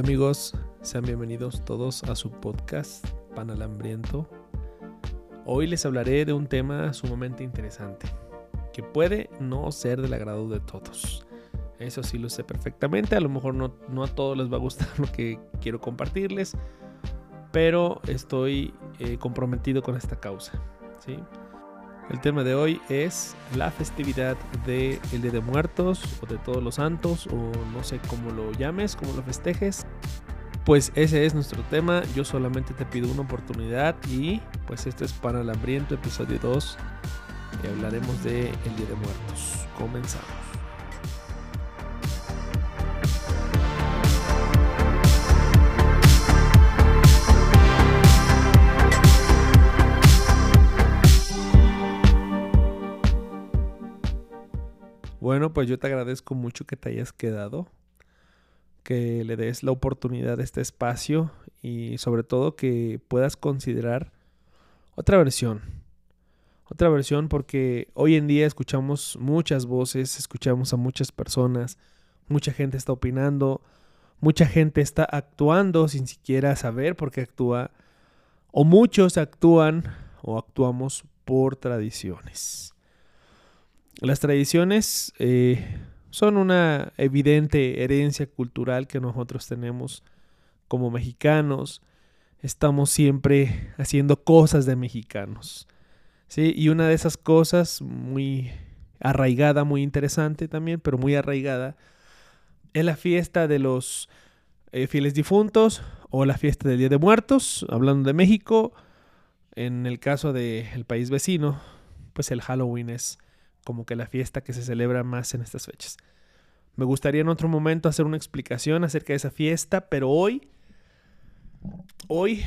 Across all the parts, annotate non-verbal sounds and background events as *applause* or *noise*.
Hola amigos, sean bienvenidos todos a su podcast Panal Hambriento. Hoy les hablaré de un tema sumamente interesante, que puede no ser del agrado de todos. Eso sí lo sé perfectamente, a lo mejor no, no a todos les va a gustar *laughs* lo que quiero compartirles, pero estoy eh, comprometido con esta causa. ¿sí? El tema de hoy es la festividad del Día de Muertos o de Todos los Santos o no sé cómo lo llames, cómo lo festejes. Pues ese es nuestro tema. Yo solamente te pido una oportunidad y pues esto es para el hambriento episodio 2 y hablaremos de el Día de Muertos. Comenzamos. Bueno, pues yo te agradezco mucho que te hayas quedado, que le des la oportunidad a este espacio y sobre todo que puedas considerar otra versión. Otra versión porque hoy en día escuchamos muchas voces, escuchamos a muchas personas, mucha gente está opinando, mucha gente está actuando sin siquiera saber por qué actúa, o muchos actúan o actuamos por tradiciones. Las tradiciones eh, son una evidente herencia cultural que nosotros tenemos como mexicanos. Estamos siempre haciendo cosas de mexicanos. ¿sí? Y una de esas cosas muy arraigada, muy interesante también, pero muy arraigada, es la fiesta de los eh, fieles difuntos o la fiesta del Día de Muertos, hablando de México. En el caso del país vecino, pues el Halloween es como que la fiesta que se celebra más en estas fechas. Me gustaría en otro momento hacer una explicación acerca de esa fiesta, pero hoy, hoy,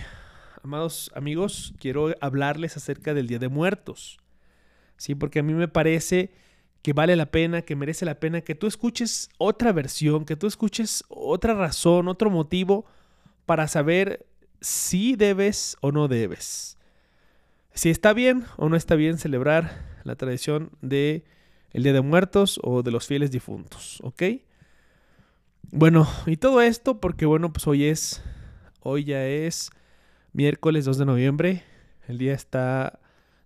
amados amigos, quiero hablarles acerca del Día de Muertos. Sí, porque a mí me parece que vale la pena, que merece la pena que tú escuches otra versión, que tú escuches otra razón, otro motivo para saber si debes o no debes. Si está bien o no está bien celebrar la tradición de el Día de Muertos o de los fieles difuntos, ¿ok? Bueno, y todo esto porque, bueno, pues hoy es, hoy ya es miércoles 2 de noviembre, el día está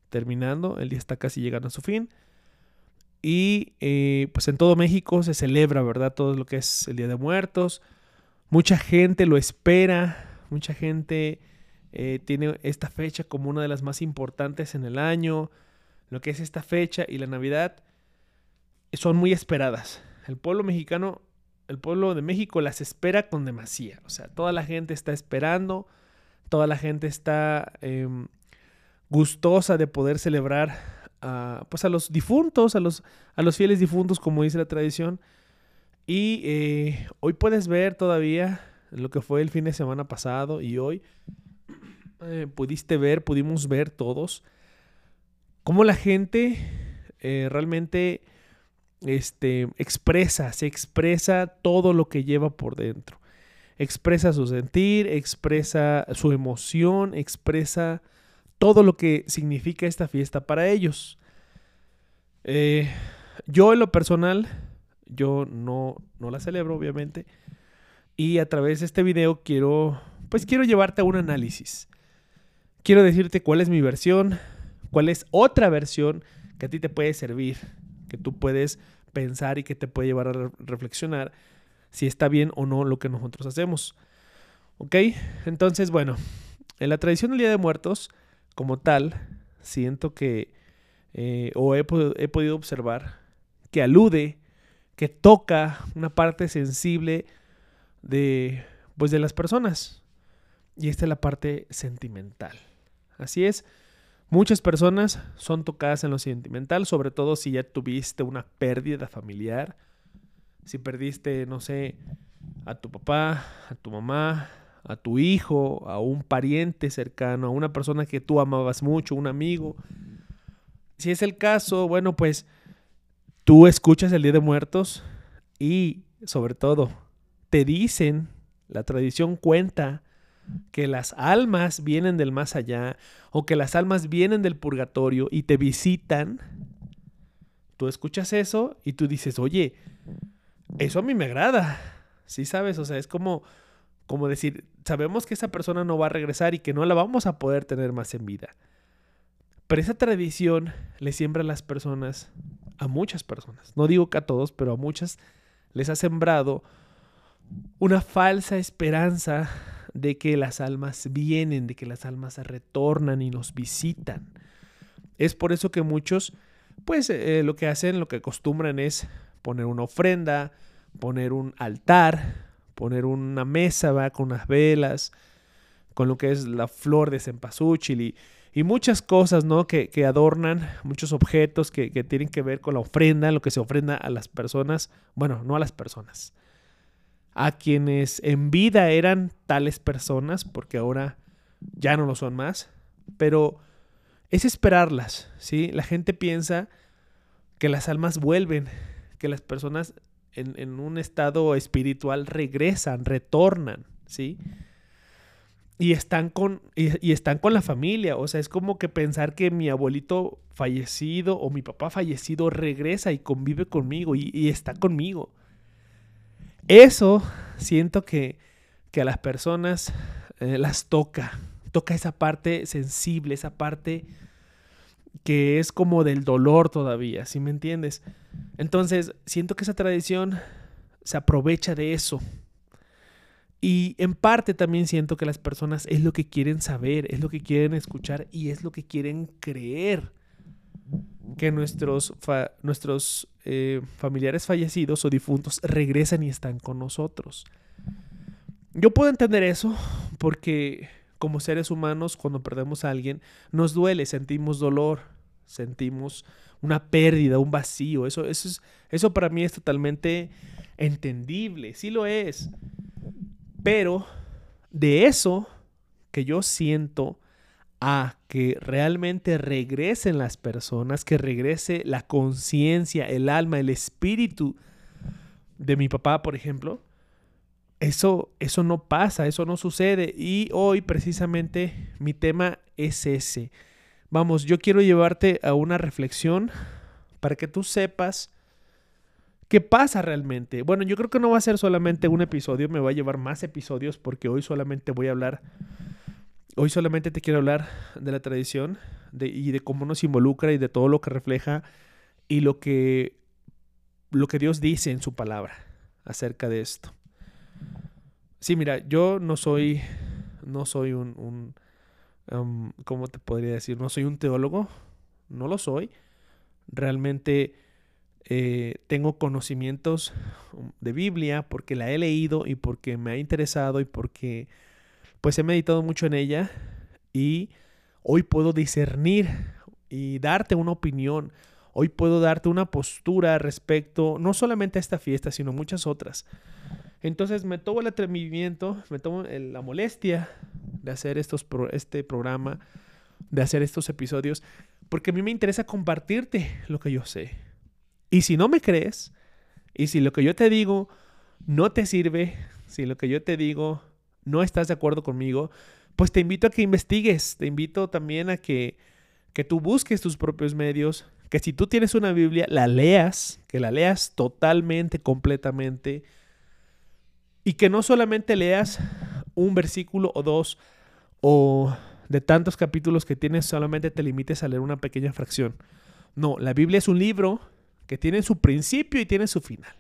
terminando, el día está casi llegando a su fin. Y eh, pues en todo México se celebra, ¿verdad? Todo lo que es el Día de Muertos. Mucha gente lo espera, mucha gente eh, tiene esta fecha como una de las más importantes en el año lo que es esta fecha y la Navidad son muy esperadas. El pueblo mexicano, el pueblo de México las espera con demasía. O sea, toda la gente está esperando, toda la gente está em, gustosa de poder celebrar a, pues a los difuntos, a los, a los fieles difuntos, como dice la tradición. Y eh, hoy puedes ver todavía lo que fue el fin de semana pasado y hoy eh, pudiste ver, pudimos ver todos cómo la gente eh, realmente este, expresa, se expresa todo lo que lleva por dentro. Expresa su sentir, expresa su emoción, expresa todo lo que significa esta fiesta para ellos. Eh, yo en lo personal, yo no, no la celebro obviamente. Y a través de este video quiero, pues quiero llevarte a un análisis. Quiero decirte cuál es mi versión, cuál es otra versión que a ti te puede servir, que tú puedes pensar y que te puede llevar a reflexionar si está bien o no lo que nosotros hacemos. ¿Ok? Entonces, bueno, en la tradición del Día de Muertos, como tal, siento que, eh, o he, he podido observar, que alude, que toca una parte sensible de, pues, de las personas. Y esta es la parte sentimental. Así es, Muchas personas son tocadas en lo sentimental, sobre todo si ya tuviste una pérdida familiar, si perdiste, no sé, a tu papá, a tu mamá, a tu hijo, a un pariente cercano, a una persona que tú amabas mucho, un amigo. Si es el caso, bueno, pues tú escuchas el Día de Muertos y sobre todo te dicen, la tradición cuenta que las almas vienen del más allá o que las almas vienen del purgatorio y te visitan, tú escuchas eso y tú dices, oye, eso a mí me agrada. Sí, sabes, o sea, es como, como decir, sabemos que esa persona no va a regresar y que no la vamos a poder tener más en vida. Pero esa tradición le siembra a las personas, a muchas personas, no digo que a todos, pero a muchas les ha sembrado una falsa esperanza de que las almas vienen, de que las almas retornan y nos visitan. Es por eso que muchos, pues eh, lo que hacen, lo que acostumbran es poner una ofrenda, poner un altar, poner una mesa con unas velas, con lo que es la flor de cempasúchil y, y muchas cosas ¿no? que, que adornan, muchos objetos que, que, tienen que ver con la ofrenda, lo que se ofrenda a las personas, bueno, no a las personas, a quienes en vida eran tales personas, porque ahora ya no lo son más, pero es esperarlas, ¿sí? La gente piensa que las almas vuelven, que las personas en, un estado espiritual regresan, retornan, ¿sí? Y están, con, y, están con la familia. O sea, es como que pensar que mi abuelito fallecido o mi papá fallecido regresa y convive conmigo y, está conmigo. Eso siento que, que a las personas eh, las toca. Toca esa parte sensible, esa parte que es como del dolor todavía, ¿sí me entiendes? Entonces, siento que esa tradición se aprovecha de eso. Y en parte también siento que las personas es lo que quieren saber, es lo que quieren escuchar y es lo que quieren creer. Que nuestros, nuestros eh, familiares fallecidos o difuntos regresan y están con nosotros. Yo puedo entender eso porque como seres humanos cuando perdemos a alguien nos duele, sentimos dolor, sentimos una pérdida, un vacío. Eso, eso, es, eso para mí es totalmente entendible, sí lo es. Pero de eso que yo siento a que realmente regresen las personas, que regrese la conciencia, el alma, el espíritu de mi papá, por ejemplo, eso, eso no pasa, eso no sucede. Y hoy precisamente mi tema es ese. Vamos, yo quiero llevarte a una reflexión para que tú sepas qué pasa realmente. Bueno, yo creo que no va a ser solamente un episodio, me va a llevar más episodios porque hoy solamente voy a hablar, hoy solamente te quiero hablar de la tradición y de cómo nos involucra y de todo lo que refleja y lo que, lo que Dios dice en su palabra acerca de esto. Sí, mira, yo no soy, no soy un ¿cómo te podría decir? No soy un teólogo, no lo soy. Realmente eh, tengo conocimientos um, de Biblia porque la he leído y porque me ha interesado y porque pues he meditado mucho en ella y hoy puedo discernir y darte una opinión. Hoy puedo darte una postura respecto no solamente a esta fiesta, sino muchas otras. Entonces me tomo el atrevimiento, me tomo la molestia de hacer estos este programa, de hacer estos episodios, porque a mí me interesa compartirte lo que yo sé. Y si no me crees, y si lo que yo te digo no te sirve, si lo que yo te digo no estás de acuerdo conmigo, pues te invito a que investigues, te invito también a que, que tú busques tus propios medios, que si tú tienes una Biblia, la leas, que la leas totalmente, completamente, y que no solamente leas un versículo o dos o de tantos capítulos que tienes solamente te limites a leer una pequeña fracción. No, la Biblia es un libro que tiene su principio y tiene su final.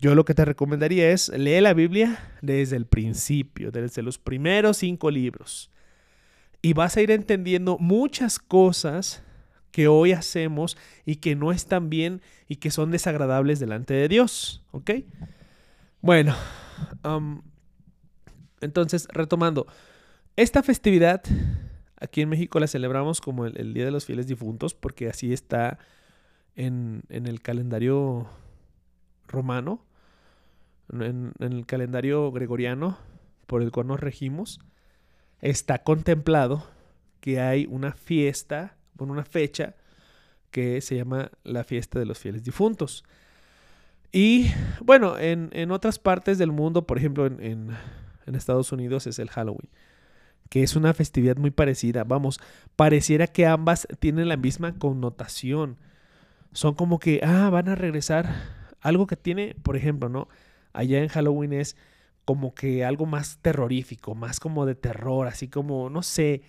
Yo lo que te recomendaría es leer la Biblia desde el principio, desde los primeros cinco libros. Y vas a ir entendiendo muchas cosas que hoy hacemos y que no están bien y que son desagradables delante de Dios. ¿Ok? Bueno, entonces, retomando, esta festividad aquí en México la celebramos como el, Día de los Fieles Difuntos, porque así está en, el calendario romano, en, el calendario gregoriano por el cual nos regimos, está contemplado que hay una fiesta, bueno, una fecha que se llama la fiesta de los fieles difuntos. Y bueno, en, en otras partes del mundo, por ejemplo en, en Estados Unidos es el Halloween, que es una festividad muy parecida. Vamos, pareciera que ambas tienen la misma connotación. Son como que, ah, van a regresar. Algo que tiene, por ejemplo, ¿no? Allá en Halloween es como que algo más terrorífico, más como de terror, así como, no sé.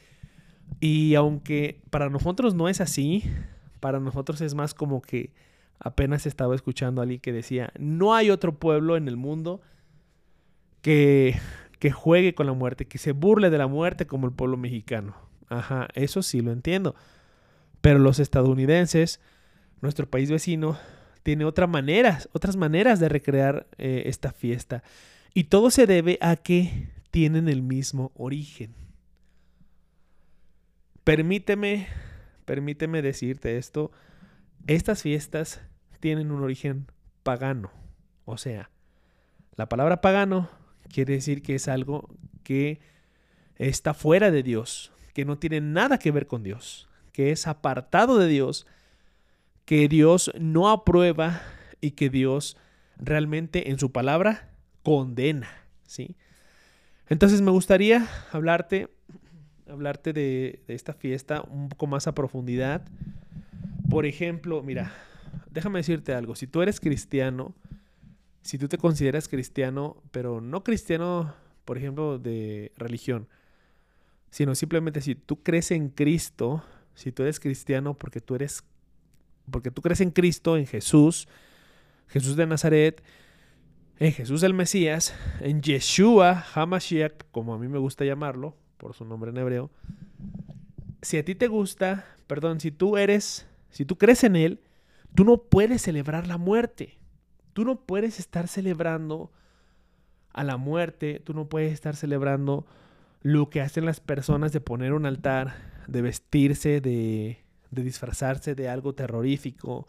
Y aunque para nosotros no es así, para nosotros es más como que apenas estaba escuchando a alguien que decía, no hay otro pueblo en el mundo que, que juegue con la muerte, que se burle de la muerte como el pueblo mexicano. Ajá, eso sí lo entiendo. Pero los estadounidenses, nuestro país vecino, tiene otra manera, otras maneras de recrear eh, esta fiesta. Y todo se debe a que tienen el mismo origen. Permíteme, permíteme decirte esto. Estas fiestas tienen un origen pagano. O sea, la palabra pagano quiere decir que es algo que está fuera de Dios, que no tiene nada que ver con Dios, que es apartado de Dios que Dios no aprueba y que Dios realmente en su palabra condena, ¿sí? Entonces me gustaría hablarte, hablarte de, esta fiesta un poco más a profundidad. Por ejemplo, mira, déjame decirte algo, si tú eres cristiano, si tú te consideras cristiano, pero no cristiano, por ejemplo, de religión, sino simplemente si tú crees en Cristo, si tú eres cristiano porque tú eres porque tú crees en Cristo, en Jesús, Jesús de Nazaret, en Jesús el Mesías, en Yeshua Hamashiach, como a mí me gusta llamarlo, por su nombre en hebreo. Si a ti te gusta, perdón, si tú eres, si tú crees en Él, tú no puedes celebrar la muerte. Tú no puedes estar celebrando a la muerte, tú no puedes estar celebrando lo que hacen las personas de poner un altar, de vestirse, de de disfrazarse de algo terrorífico,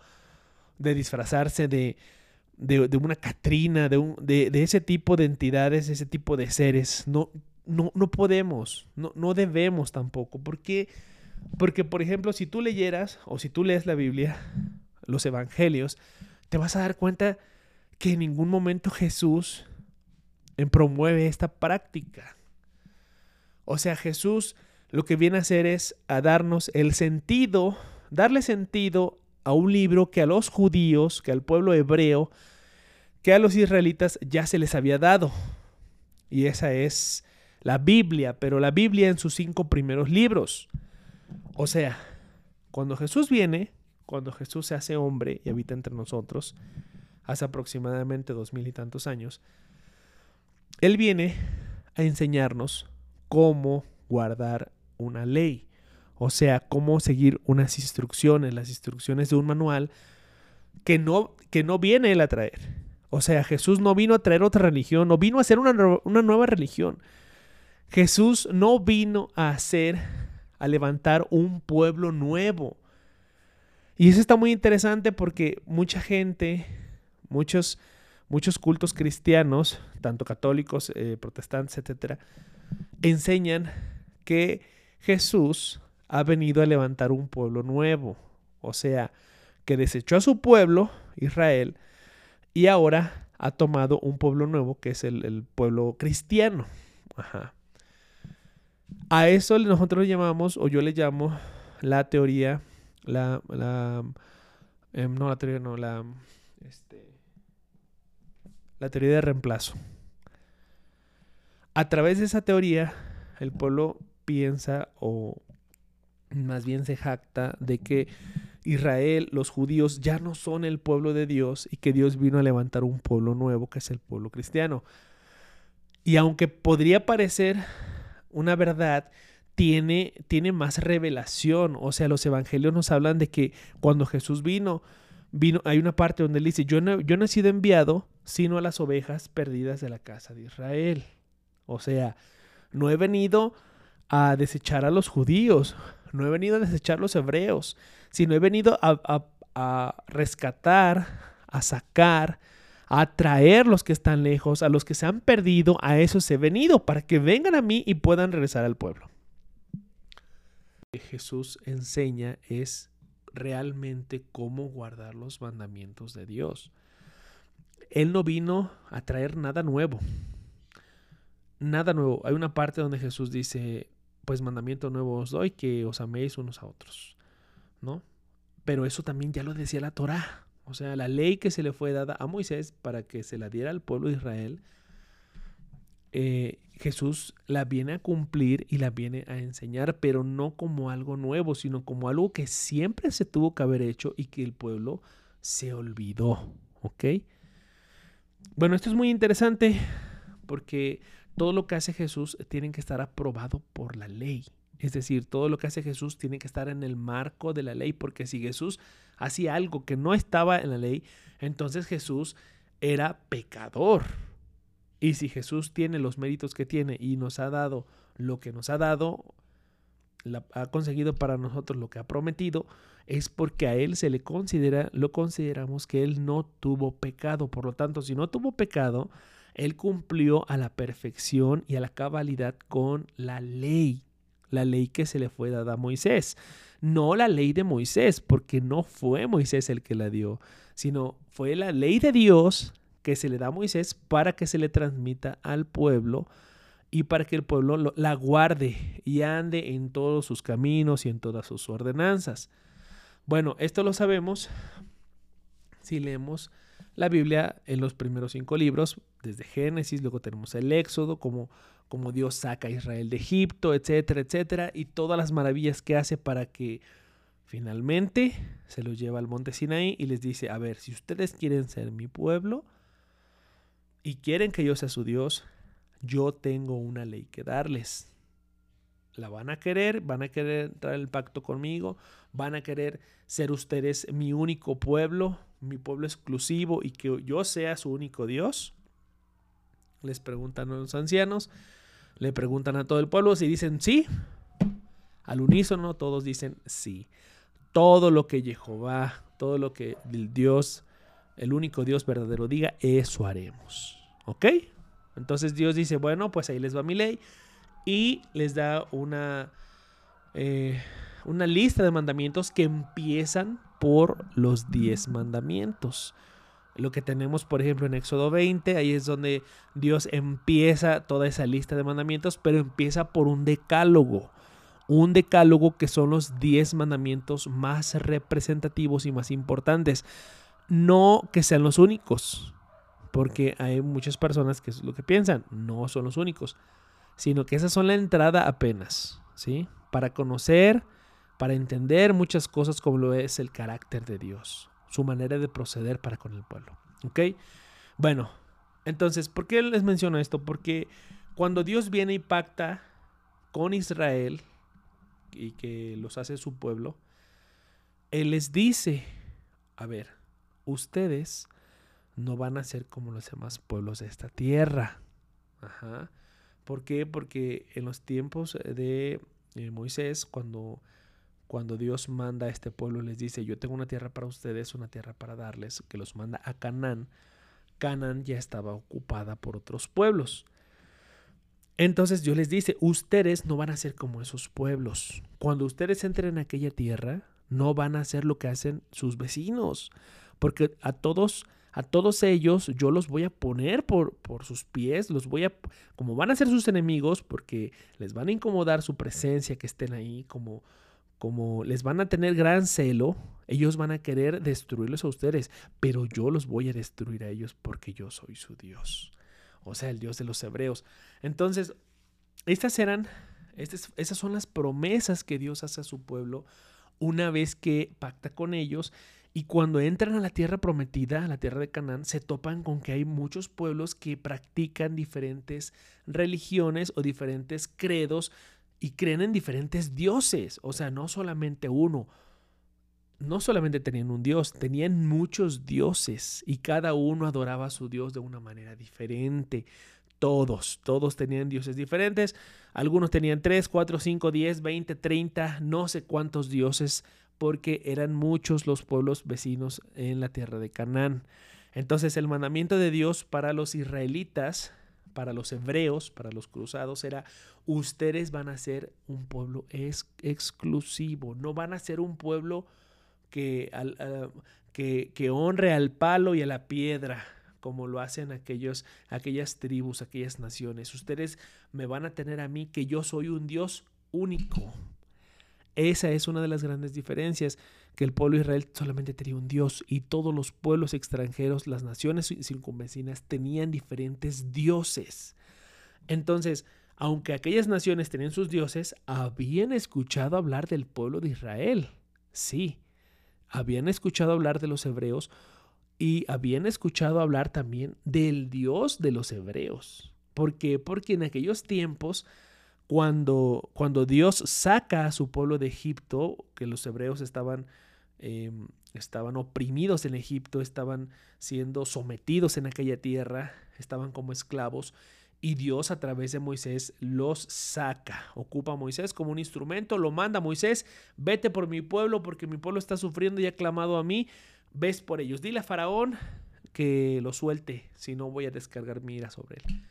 de disfrazarse de, de, una Catrina, de, un, de, ese tipo de entidades, ese tipo de seres. No, no, no podemos, no, no debemos tampoco. ¿Por qué? Porque, por ejemplo, si tú leyeras o si tú lees la Biblia, los evangelios, te vas a dar cuenta que en ningún momento Jesús promueve esta práctica. O sea, Jesús lo que viene a hacer es a darnos el sentido, darle sentido a un libro que a los judíos, que al pueblo hebreo, que a los israelitas ya se les había dado. Y esa es la Biblia, pero la Biblia en sus cinco primeros libros. O sea, cuando Jesús viene, cuando Jesús se hace hombre y habita entre nosotros, hace aproximadamente dos mil y tantos años, Él viene a enseñarnos cómo guardar una ley. O sea, cómo seguir unas instrucciones, las instrucciones de un manual que no, que no viene él a traer. O sea, Jesús no vino a traer otra religión, no vino a hacer una, una nueva religión. Jesús no vino a hacer, a levantar un pueblo nuevo. Y eso está muy interesante porque mucha gente, muchos, muchos cultos cristianos, tanto católicos, eh, protestantes, etcétera, enseñan que Jesús ha venido a levantar un pueblo nuevo, o sea, que desechó a su pueblo, Israel, y ahora ha tomado un pueblo nuevo, que es el, pueblo cristiano. A eso nosotros llamamos, o yo le llamo, la teoría, la, la em, no la teoría, no, la, este, la teoría de reemplazo. A través de esa teoría, el pueblo piensa o más bien se jacta de que Israel, los judíos, ya no son el pueblo de Dios y que Dios vino a levantar un pueblo nuevo que es el pueblo cristiano. Y aunque podría parecer una verdad, tiene, tiene más revelación. O sea, los evangelios nos hablan de que cuando Jesús vino, vino, hay una parte donde él dice, yo no, yo no he sido enviado sino a las ovejas perdidas de la casa de Israel. O sea, no he venido a desechar a los judíos, no he venido a desechar a los hebreos, sino he venido a, rescatar, a sacar, a traer los que están lejos, a los que se han perdido, a esos he venido, para que vengan a mí y puedan regresar al pueblo. Lo que Jesús enseña es realmente cómo guardar los mandamientos de Dios. Él no vino a traer nada nuevo. Nada nuevo. Hay una parte donde Jesús dice, pues mandamiento nuevo os doy, que os améis unos a otros, ¿no? Pero eso también ya lo decía la Torá, o sea, la ley que se le fue dada a Moisés para que se la diera al pueblo de Israel, eh, Jesús la viene a cumplir y la viene a enseñar, pero no como algo nuevo, sino como algo que siempre se tuvo que haber hecho y que el pueblo se olvidó. ¿Ok? Bueno, esto es muy interesante porque todo lo que hace Jesús tiene que estar aprobado por la ley. Es decir, todo lo que hace Jesús tiene que estar en el marco de la ley, porque si Jesús hacía algo que no estaba en la ley, entonces Jesús era pecador. Y si Jesús tiene los méritos que tiene y nos ha dado lo que nos ha dado, ha conseguido para nosotros lo que ha prometido, es porque a Él se le considera, lo consideramos que Él no tuvo pecado. Por lo tanto, si no tuvo pecado, Él cumplió a la perfección y a la cabalidad con la ley, la ley que se le fue dada a Moisés. No la ley de Moisés, porque no fue Moisés el que la dio, sino fue la ley de Dios que se le da a Moisés para que se le transmita al pueblo y para que el pueblo la guarde y ande en todos sus caminos y en todas sus ordenanzas. Bueno, esto lo sabemos si leemos la Biblia en los primeros cinco libros, desde Génesis, luego tenemos el Éxodo, como, como Dios saca a Israel de Egipto, etcétera, etcétera, y todas las maravillas que hace para que finalmente se los lleva al monte Sinaí y les dice, a ver, si ustedes quieren ser mi pueblo y quieren que yo sea su Dios, yo tengo una ley que darles. La van a querer, van a querer entrar en el pacto conmigo, van a querer ser ustedes mi único pueblo, mi pueblo exclusivo y que yo sea su único Dios. Les preguntan a los ancianos, le preguntan a todo el pueblo si dicen sí. Al unísono todos dicen sí. Todo lo que Jehová, todo lo que el Dios, el único Dios verdadero diga, eso haremos. ¿Ok? Entonces Dios dice, bueno, pues ahí les va mi ley y les da una, eh, una lista de mandamientos que empiezan por los 10 mandamientos. Lo que tenemos, por ejemplo, en Éxodo 20, ahí es donde Dios empieza toda esa lista de mandamientos, pero empieza por un decálogo. Un decálogo que son los 10 mandamientos más representativos y más importantes. No que sean los únicos, porque hay muchas personas que es lo que piensan, no son los únicos, sino que esas son la entrada apenas, ¿sí? Para conocer, para entender muchas cosas como lo es el carácter de Dios, su manera de proceder para con el pueblo, ¿ok? Bueno, entonces, ¿por qué les menciono esto? Porque cuando Dios viene y pacta con Israel y que los hace su pueblo, Él les dice, a ver, ustedes no van a ser como los demás pueblos de esta tierra. Ajá. ¿Por qué? Porque en los tiempos de eh, Moisés, cuando, cuando Dios manda a este pueblo, les dice, yo tengo una tierra para ustedes, una tierra para darles, que los manda a Canaán, Canaán ya estaba ocupada por otros pueblos. Entonces Dios les dice, ustedes no van a ser como esos pueblos. Cuando ustedes entren en aquella tierra, no van a hacer lo que hacen sus vecinos, porque a todos a todos ellos yo los voy a poner por, por, sus pies, los voy a, como van a ser sus enemigos, porque les van a incomodar su presencia que estén ahí, como, como les van a tener gran celo, ellos van a querer destruirlos a ustedes, pero yo los voy a destruir a ellos porque yo soy su Dios, o sea, el Dios de los hebreos. Entonces, estas eran, estas, esas son las promesas que Dios hace a su pueblo una vez que pacta con ellos y cuando entran a la tierra prometida, a la tierra de Canaán, se topan con que hay muchos pueblos que practican diferentes religiones o diferentes credos y creen en diferentes dioses. O sea, no solamente uno. No solamente tenían un dios, tenían muchos dioses y cada uno adoraba a su dios de una manera diferente. Todos, todos tenían dioses diferentes. Algunos tenían 3, 4, 5, 10, 20, 30, no sé cuántos dioses porque eran muchos los pueblos vecinos en la tierra de Canaán. Entonces el mandamiento de Dios para los israelitas, para los hebreos, para los cruzados, era, ustedes van a ser un pueblo exclusivo, no van a ser un pueblo que, que, que honre al palo y a la piedra, como lo hacen aquellos, aquellas tribus, aquellas naciones. Ustedes me van a tener a mí que yo soy un Dios único, esa es una de las grandes diferencias, que el pueblo de Israel solamente tenía un Dios y todos los pueblos extranjeros, las naciones circunvecinas, tenían diferentes dioses. Entonces, aunque aquellas naciones tenían sus dioses, habían escuchado hablar del pueblo de Israel. Sí, habían escuchado hablar de los hebreos y habían escuchado hablar también del Dios de los hebreos. ¿Por qué? Porque en aquellos tiempos, cuando, cuando Dios saca a su pueblo de Egipto, que los hebreos estaban, em, estaban oprimidos en Egipto, estaban siendo sometidos en aquella tierra, estaban como esclavos, y Dios a través de Moisés los saca. Ocupa a Moisés como un instrumento, lo manda a Moisés, vete por mi pueblo porque mi pueblo está sufriendo y ha clamado a mí, ves por ellos. Dile a Faraón que lo suelte, si no voy a descargar mi ira sobre él.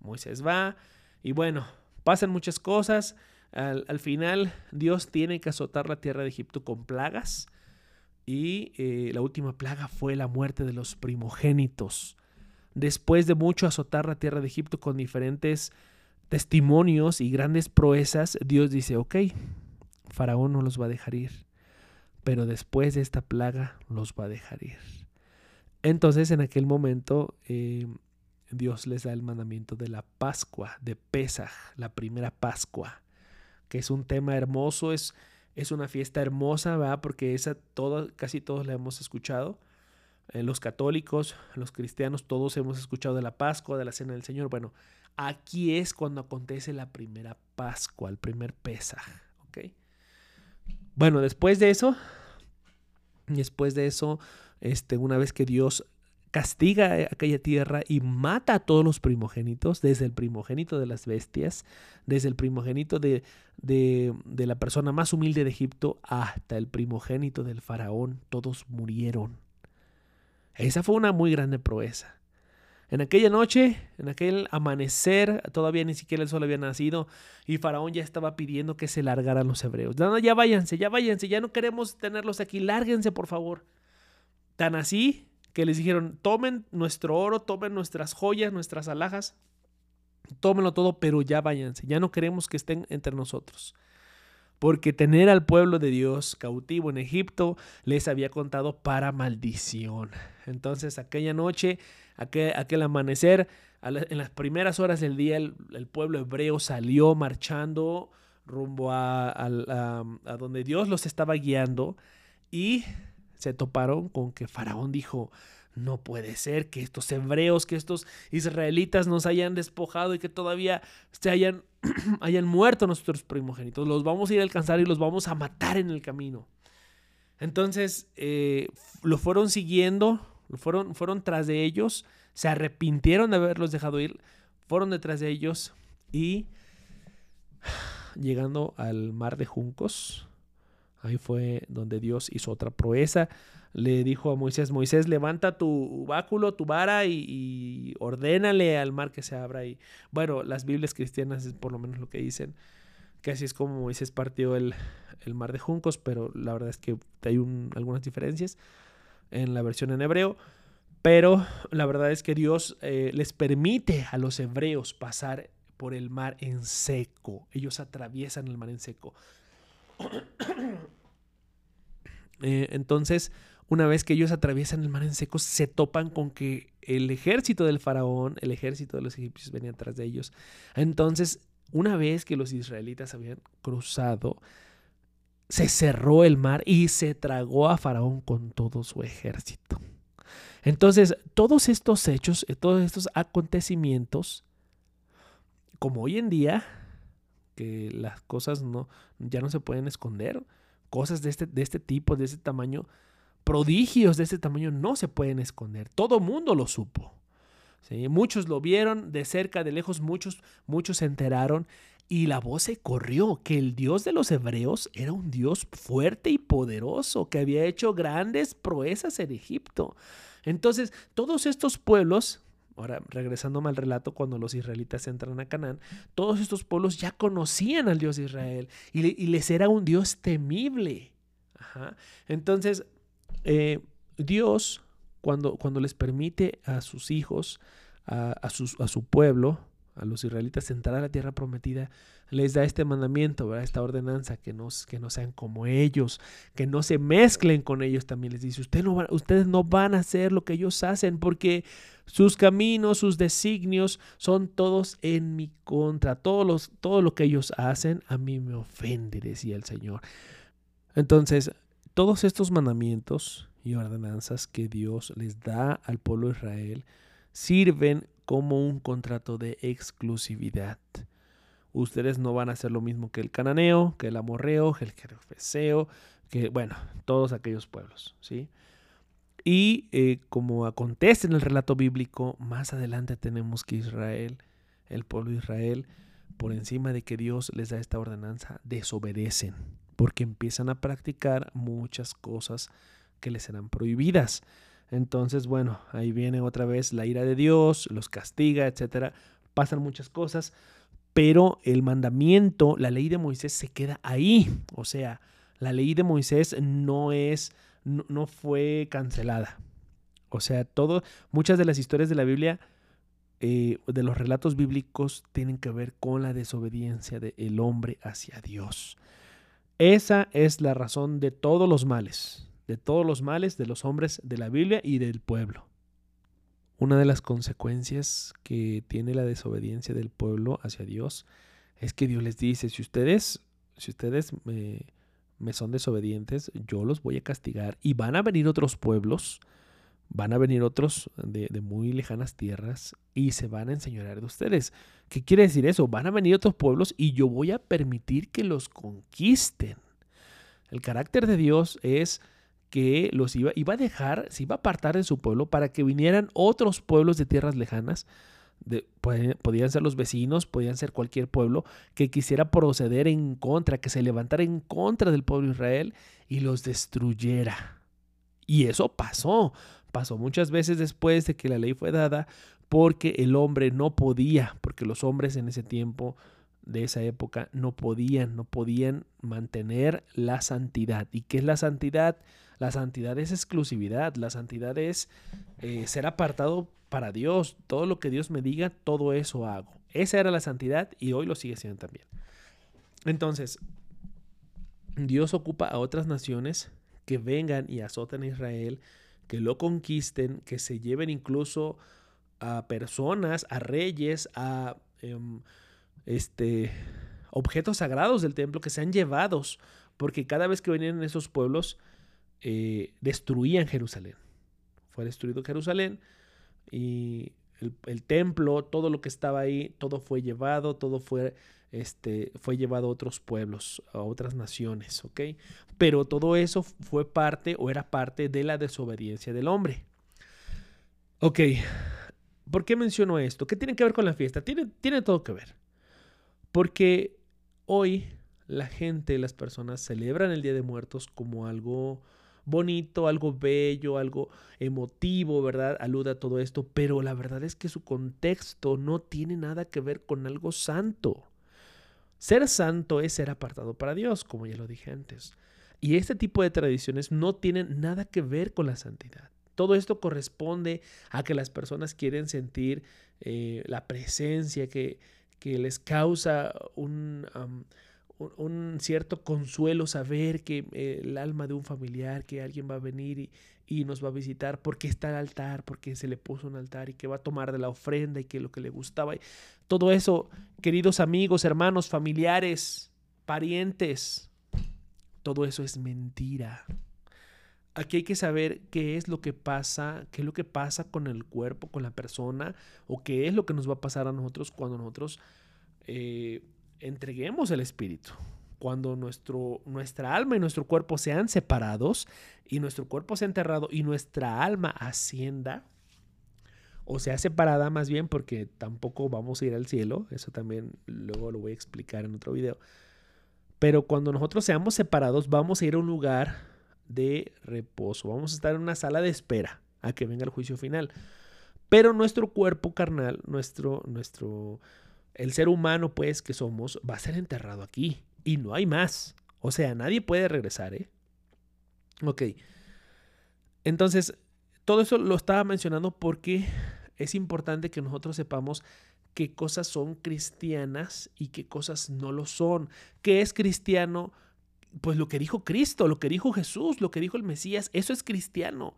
Moisés va y bueno, pasan muchas cosas. Al, final Dios tiene que azotar la tierra de Egipto con plagas y eh, la última plaga fue la muerte de los primogénitos después de mucho azotar la tierra de Egipto con diferentes testimonios y grandes proezas, Dios dice, ok, Faraón no los va a dejar ir, pero después de esta plaga los va a dejar ir. Entonces en aquel momento eh, Dios les da el mandamiento de la Pascua, de Pesaj, la primera Pascua, que es un tema hermoso, es, es una fiesta hermosa, ¿verdad? Porque esa todo, casi todos la hemos escuchado. Eh, los católicos, los cristianos, todos hemos escuchado de la Pascua, de la Cena del Señor. Bueno, aquí es cuando acontece la primera Pascua, el primer Pesaj, ¿ok? Bueno, después de eso, después de eso, este, una vez que Dios castiga aquella tierra y mata a todos los primogénitos, desde el primogénito de las bestias, desde el primogénito de, de, la persona más humilde de Egipto hasta el primogénito del faraón, todos murieron. Esa fue una muy grande proeza. En aquella noche, en aquel amanecer, todavía ni siquiera el sol había nacido y Faraón ya estaba pidiendo que se largaran los hebreos. No, ya váyanse, ya váyanse, ya no queremos tenerlos aquí, lárguense por favor. Tan así que les dijeron, tomen nuestro oro, tomen nuestras joyas, nuestras alhajas, tómenlo todo, pero ya váyanse, ya no queremos que estén entre nosotros porque tener al pueblo de Dios cautivo en Egipto les había contado para maldición. Entonces aquella noche, aquel, amanecer, en las primeras horas del día, el, pueblo hebreo salió marchando rumbo a, a donde Dios los estaba guiando y se toparon con que Faraón dijo, no puede ser que estos hebreos, que estos israelitas nos hayan despojado y que todavía se hayan, *clears throat* hayan muerto nuestros primogénitos. Los vamos a ir a alcanzar y los vamos a matar en el camino. Entonces eh, lo fueron siguiendo, fueron, fueron tras de ellos, se arrepintieron de haberlos dejado ir, fueron detrás de ellos y *sighs* llegando al mar de juncos, ahí fue donde Dios hizo otra proeza le dijo a Moisés, Moisés, levanta tu báculo, tu vara y, ordénale al mar que se abra. Y bueno, las Biblias cristianas es por lo menos lo que dicen, que así es como Moisés partió el, mar de juncos, pero la verdad es que hay algunas diferencias en la versión en hebreo. Pero la verdad es que Dios eh, les permite a los hebreos pasar por el mar en seco. Ellos atraviesan el mar en seco. *coughs* Eh, entonces, una vez que ellos atraviesan el mar en seco, se topan con que el ejército del faraón, el ejército de los egipcios venía atrás de ellos. Entonces, una vez que los israelitas habían cruzado, se cerró el mar y se tragó a faraón con todo su ejército. Entonces, todos estos hechos, eh, todos estos acontecimientos, como hoy en día, que las cosas no, ya no se pueden esconder, cosas de este, de este tipo, de este tamaño, prodigios de este tamaño no se pueden esconder. Todo mundo lo supo. Muchos lo vieron de cerca, de lejos, muchos, muchos se enteraron y la voz se corrió que el Dios de los hebreos era un Dios fuerte y poderoso, que había hecho grandes proezas en Egipto. Entonces, todos estos pueblos, ahora regresándome al relato, cuando los israelitas entran a Canaán, todos estos pueblos ya conocían al Dios de Israel y, les era un Dios temible. Entonces, eh, Dios, cuando, cuando les permite a sus hijos, a, a, su pueblo, a los israelitas entrar a la tierra prometida, les da este mandamiento, ¿verdad? esta ordenanza, que no, que no sean como ellos, que no se mezclen con ellos. También les dice, Usted no ustedes no van a hacer lo que ellos hacen porque sus caminos, sus designios son todos en mi contra. Todos los, todo lo que ellos hacen a mí me ofende, decía el Señor. Entonces, todos estos mandamientos y ordenanzas que Dios les da al pueblo de Israel sirven como un contrato de exclusividad. Ustedes no van a hacer lo mismo que el cananeo, que el amorreo, que el jerefeseo, que, bueno, todos aquellos pueblos, ¿sí? Y eh, como acontece en el relato bíblico, más adelante tenemos que Israel, el pueblo de Israel, por encima de que Dios les da esta ordenanza, desobedecen, porque empiezan a practicar muchas cosas que les serán prohibidas. Entonces, bueno, ahí viene otra vez la ira de Dios, los castiga, etcétera. Pasan muchas cosas, pero el mandamiento, la ley de Moisés se queda ahí. O sea, la ley de Moisés no es, no, fue cancelada. O sea, todo, muchas de las historias de la Biblia, eh, de los relatos bíblicos, tienen que ver con la desobediencia del hombre hacia Dios. Esa es la razón de todos los males de todos los males de los hombres de la Biblia y del pueblo. Una de las consecuencias que tiene la desobediencia del pueblo hacia Dios es que Dios les dice, si ustedes, si ustedes me, son desobedientes, yo los voy a castigar y van a venir otros pueblos, van a venir otros de, de, muy lejanas tierras y se van a enseñorear de ustedes. ¿Qué quiere decir eso? Van a venir otros pueblos y yo voy a permitir que los conquisten. El carácter de Dios es que los iba, iba a dejar, se iba a apartar de su pueblo para que vinieran otros pueblos de tierras lejanas. Podían ser los vecinos, podían ser cualquier pueblo que quisiera proceder en contra, que se levantara en contra del pueblo de Israel y los destruyera. Y eso pasó, pasó muchas veces después de que la ley fue dada, porque el hombre no podía, porque los hombres en ese tiempo de esa época no podían, no podían mantener la santidad. ¿Y qué es la santidad? La santidad es exclusividad, la santidad es eh, ser apartado para Dios. Todo lo que Dios me diga, todo eso hago. Esa era la santidad y hoy lo sigue siendo también. Entonces, Dios ocupa a otras naciones que vengan y azoten a Israel, que lo conquisten, que se lleven incluso a personas, a reyes, a em, este, objetos sagrados del templo que sean llevados, porque cada vez que venían esos pueblos, eh, destruían Jerusalén. Fue destruido Jerusalén y el, templo, todo lo que estaba ahí, todo fue llevado, todo fue, este, fue llevado a otros pueblos, a otras naciones, ¿ok? Pero todo eso fue parte o era parte de la desobediencia del hombre. Ok, ¿por qué menciono esto? ¿Qué tiene que ver con la fiesta? Tiene, tiene todo que ver. Porque hoy la gente, las personas celebran el Día de Muertos como algo bonito, algo bello, algo emotivo, ¿verdad? Aluda a todo esto, pero la verdad es que su contexto no tiene nada que ver con algo santo. Ser santo es ser apartado para Dios, como ya lo dije antes. Y este tipo de tradiciones no tienen nada que ver con la santidad. Todo esto corresponde a que las personas quieren sentir eh, la presencia que, que les causa un, un cierto consuelo saber que eh, el alma de un familiar, que alguien va a venir y, nos va a visitar porque está el altar, porque se le puso un altar y que va a tomar de la ofrenda y que lo que le gustaba. Y todo eso, queridos amigos, hermanos, familiares, parientes, todo eso es mentira. Aquí hay que saber qué es lo que pasa, qué es lo que pasa con el cuerpo, con la persona, o qué es lo que nos va a pasar a nosotros cuando nosotros eh, entreguemos el espíritu. Cuando nuestro, nuestra alma y nuestro cuerpo sean separados y nuestro cuerpo sea enterrado y nuestra alma ascienda, o sea separada más bien porque tampoco vamos a ir al cielo, eso también luego lo voy a explicar en otro video. Pero cuando nosotros seamos separados, vamos a ir a un lugar de reposo, vamos a estar en una sala de espera a que venga el juicio final. Pero nuestro cuerpo carnal, nuestro, nuestro, el ser humano, pues, que somos, va a ser enterrado aquí. Y no hay más. O sea, nadie puede regresar, ¿eh? Ok. Entonces, todo eso lo estaba mencionando porque es importante que nosotros sepamos qué cosas son cristianas y qué cosas no lo son. ¿Qué es cristiano? Pues lo que dijo Cristo, lo que dijo Jesús, lo que dijo el Mesías, eso es cristiano.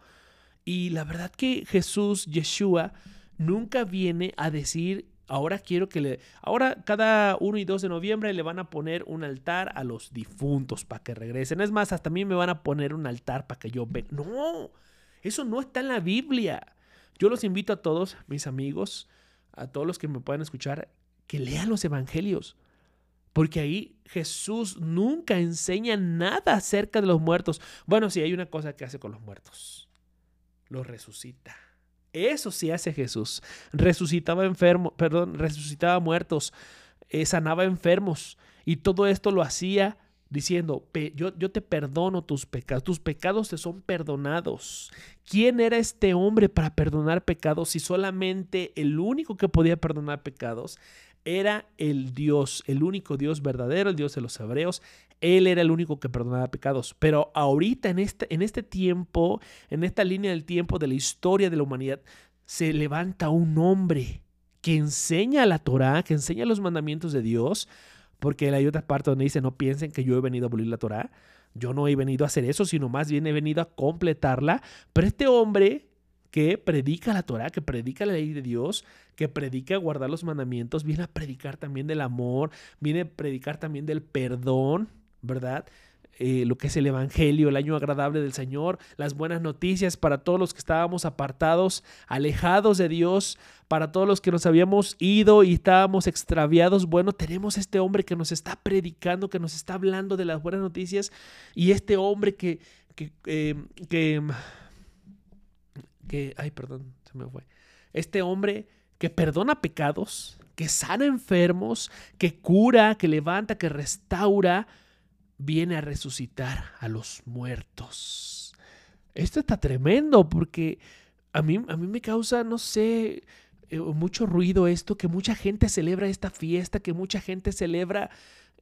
Y la verdad que Jesús, Yeshua, nunca viene a decir, ahora quiero que le... Ahora cada 1 y 2 de noviembre le van a poner un altar a los difuntos para que regresen. Es más, hasta a mí me van a poner un altar para que yo venga. No, eso no está en la Biblia. Yo los invito a todos, mis amigos, a todos los que me puedan escuchar, que lean los evangelios. Porque ahí Jesús nunca enseña nada acerca de los muertos. Bueno, sí, hay una cosa que hace con los muertos. Los resucita. Eso sí hace Jesús. Resucitaba perdón, resucitaba muertos, eh, sanaba enfermos. Y todo esto lo hacía diciendo, yo, yo, te perdono tus pecados, tus pecados te son perdonados. ¿Quién era este hombre para perdonar pecados si solamente el único que podía perdonar pecados era el Dios, el único Dios verdadero, el Dios de los hebreos? Él era el único que perdonaba pecados. Pero ahorita, en este, en este tiempo, en esta línea del tiempo de la historia de la humanidad, se levanta un hombre que enseña la Torah, que enseña los mandamientos de Dios, porque hay otra parte donde dice, no piensen que yo he venido a abolir la Torah. Yo no he venido a hacer eso, sino más bien he venido a completarla. Pero este hombre que predica la Torah, que predica la ley de Dios, que predica guardar los mandamientos, viene a predicar también del amor, viene a predicar también del perdón, ¿verdad? Eh, lo que es el Evangelio, el año agradable del Señor, las buenas noticias para todos los que estábamos apartados, alejados de Dios, para todos los que nos habíamos ido y estábamos extraviados. Bueno, tenemos este hombre que nos está predicando, que nos está hablando de las buenas noticias y este hombre que, que, eh, que, que, ay, perdón, se me fue. Este hombre que perdona pecados, que sana enfermos, que cura, que levanta, que restaura, viene a resucitar a los muertos. Esto está tremendo porque a mí, a mí me causa, no sé, eh, mucho ruido esto, que mucha gente celebra esta fiesta, que mucha gente celebra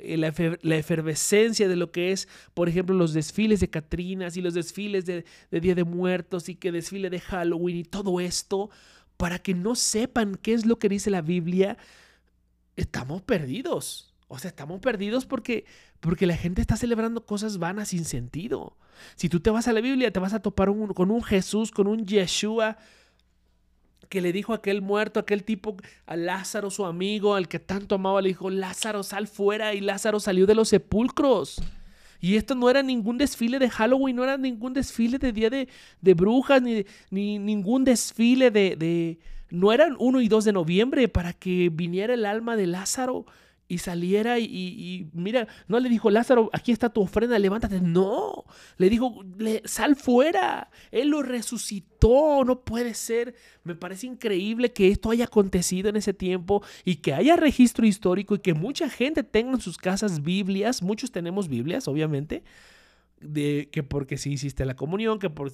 eh, la, efervescencia de lo que es, por ejemplo, los desfiles de Catrinas y los desfiles de, Día de Muertos y que desfile de Halloween y todo esto, para que no sepan qué es lo que dice la Biblia, estamos perdidos. O sea, estamos perdidos porque, porque la gente está celebrando cosas vanas sin sentido. Si tú te vas a la Biblia, te vas a topar con un Jesús, con un Yeshua que le dijo a aquel muerto, aquel tipo, a Lázaro, su amigo, al que tanto amaba, le dijo, Lázaro, sal fuera. Y Lázaro salió de los sepulcros. Y esto no era ningún desfile de Halloween, no era ningún desfile de Día de, de Brujas, ni, ni, ningún desfile de, de... No eran 1 y 2 de noviembre para que viniera el alma de Lázaro y saliera y, mira, no le dijo Lázaro, aquí está tu ofrenda, levántate. No, le dijo, sal fuera. Él lo resucitó, no puede ser. Me parece increíble que esto haya acontecido en ese tiempo y que haya registro histórico y que mucha gente tenga en sus casas Biblias. Muchos tenemos Biblias, obviamente. De que porque si hiciste la comunión, que por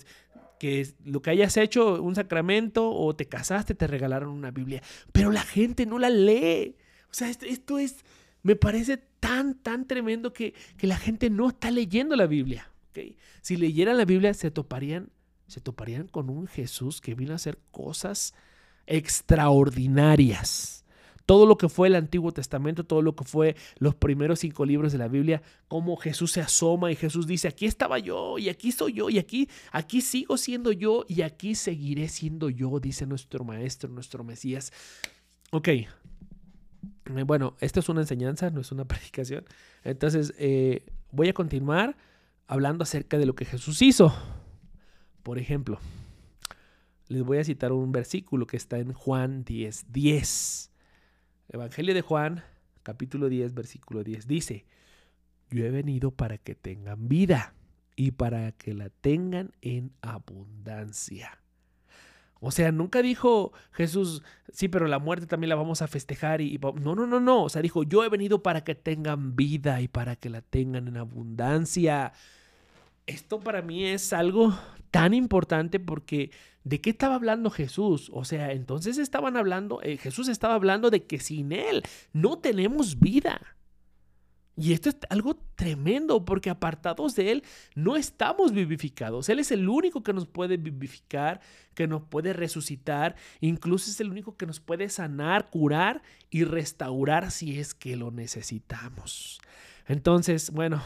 que lo que hayas hecho, un sacramento o te casaste, te regalaron una Biblia. Pero la gente no la lee. O sea, esto, es, me parece tan, tan tremendo que, la gente no está leyendo la Biblia. ¿okay? Si leyeran la Biblia, se toparían, se toparían con un Jesús que vino a hacer cosas extraordinarias. Todo lo que fue el Antiguo Testamento, todo lo que fue los primeros cinco libros de la Biblia, cómo Jesús se asoma y Jesús dice, aquí estaba yo y aquí soy yo y aquí, aquí sigo siendo yo y aquí seguiré siendo yo, dice nuestro Maestro, nuestro Mesías. Ok, bueno, esto es una enseñanza, no es una *laughs* predicación. Entonces, eh, voy a continuar hablando acerca de lo que Jesús hizo. Por ejemplo, les voy a citar un versículo que está en Juan 10, 10. Evangelio de Juan, capítulo 10, versículo 10. Dice, yo he venido para que tengan vida y para que la tengan en abundancia. O sea, nunca dijo Jesús, sí, pero la muerte también la vamos a festejar y, no, no, no, no. O sea, dijo, yo he venido para que tengan vida y para que la tengan en abundancia. Esto para mí es algo tan importante porque ¿de qué estaba hablando Jesús? O sea, entonces estaban hablando, eh, Jesús estaba hablando de que sin Él no tenemos vida. Y esto es algo tremendo porque apartados de Él no estamos vivificados. Él es el único que nos puede vivificar, que nos puede resucitar, incluso es el único que nos puede sanar, curar y restaurar si es que lo necesitamos. Entonces, bueno,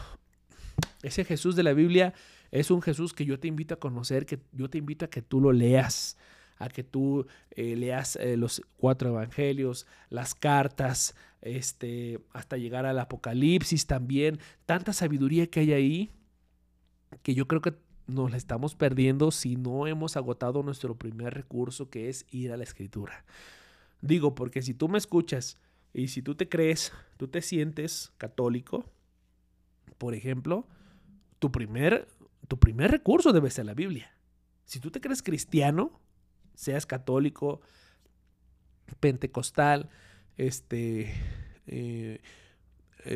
ese Jesús de la Biblia es un Jesús que yo te invito a conocer, que yo te invito a que tú lo leas a que tú eh, leas eh, los cuatro evangelios, las cartas, este, hasta llegar al Apocalipsis también. Tanta sabiduría que hay ahí que yo creo que nos la estamos perdiendo si no hemos agotado nuestro primer recurso que es ir a la escritura. Digo, porque si tú me escuchas y si tú te crees, tú te sientes católico, por ejemplo, tu primer, tu primer recurso debe ser la Biblia. Si tú te crees cristiano, seas católico, pentecostal, este, eh,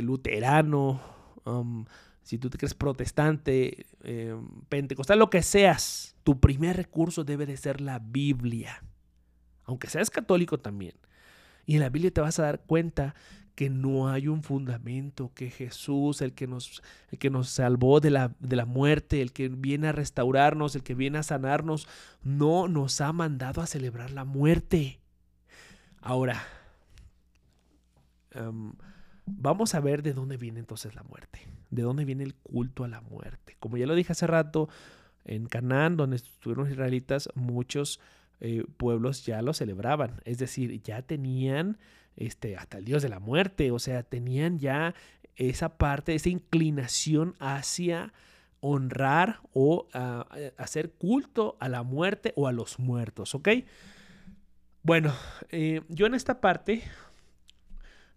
luterano, um, si tú te crees protestante, em, pentecostal, lo que seas, tu primer recurso debe de ser la Biblia. Aunque seas católico también. Y en la Biblia te vas a dar cuenta que no hay un fundamento, que Jesús, el que nos, el que nos salvó de la, de la muerte, el que viene a restaurarnos, el que viene a sanarnos, no nos ha mandado a celebrar la muerte. Ahora, em, vamos a ver de dónde viene entonces la muerte, de dónde viene el culto a la muerte. Como ya lo dije hace rato, en Canaán, donde estuvieron los israelitas, muchos eh, pueblos ya lo celebraban, es decir, ya tenían este, hasta el dios de la muerte, o sea, tenían ya esa parte, esa inclinación hacia honrar o ah, eh, hacer culto a la muerte o a los muertos, ¿ok? Bueno, eh, yo en esta parte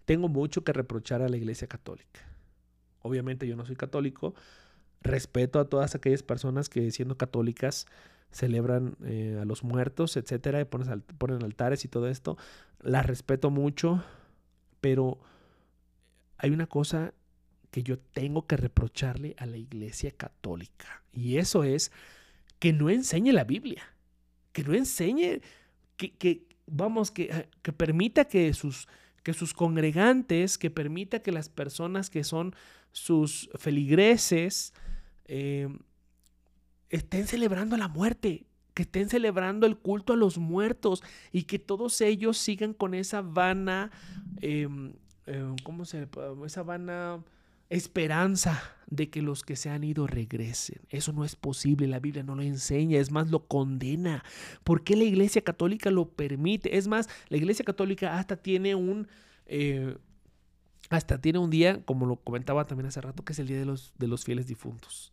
tengo mucho que reprochar a la Iglesia Católica. Obviamente yo no soy católico, respeto a todas aquellas personas que siendo católicas celebran eh, a los muertos, etcétera, y ponen, ponen altares y todo esto. Las respeto mucho, pero hay una cosa que yo tengo que reprocharle a la Iglesia Católica, y eso es que no enseñe la Biblia, que no enseñe, que, que vamos, que, eh, que permita que sus, que sus congregantes, que permita que las personas que son sus feligreses, eh, estén celebrando la muerte, que estén celebrando el culto a los muertos y que todos ellos sigan con esa vana, em, em, ¿cómo se Esa vana esperanza de que los que se han ido regresen. Eso no es posible, la Biblia no lo enseña, es más, lo condena. ¿Por qué la Iglesia Católica lo permite? Es más, la Iglesia Católica hasta tiene un... Eh, hasta tiene un día, como lo comentaba también hace rato, que es el Día de los, de los Fieles Difuntos.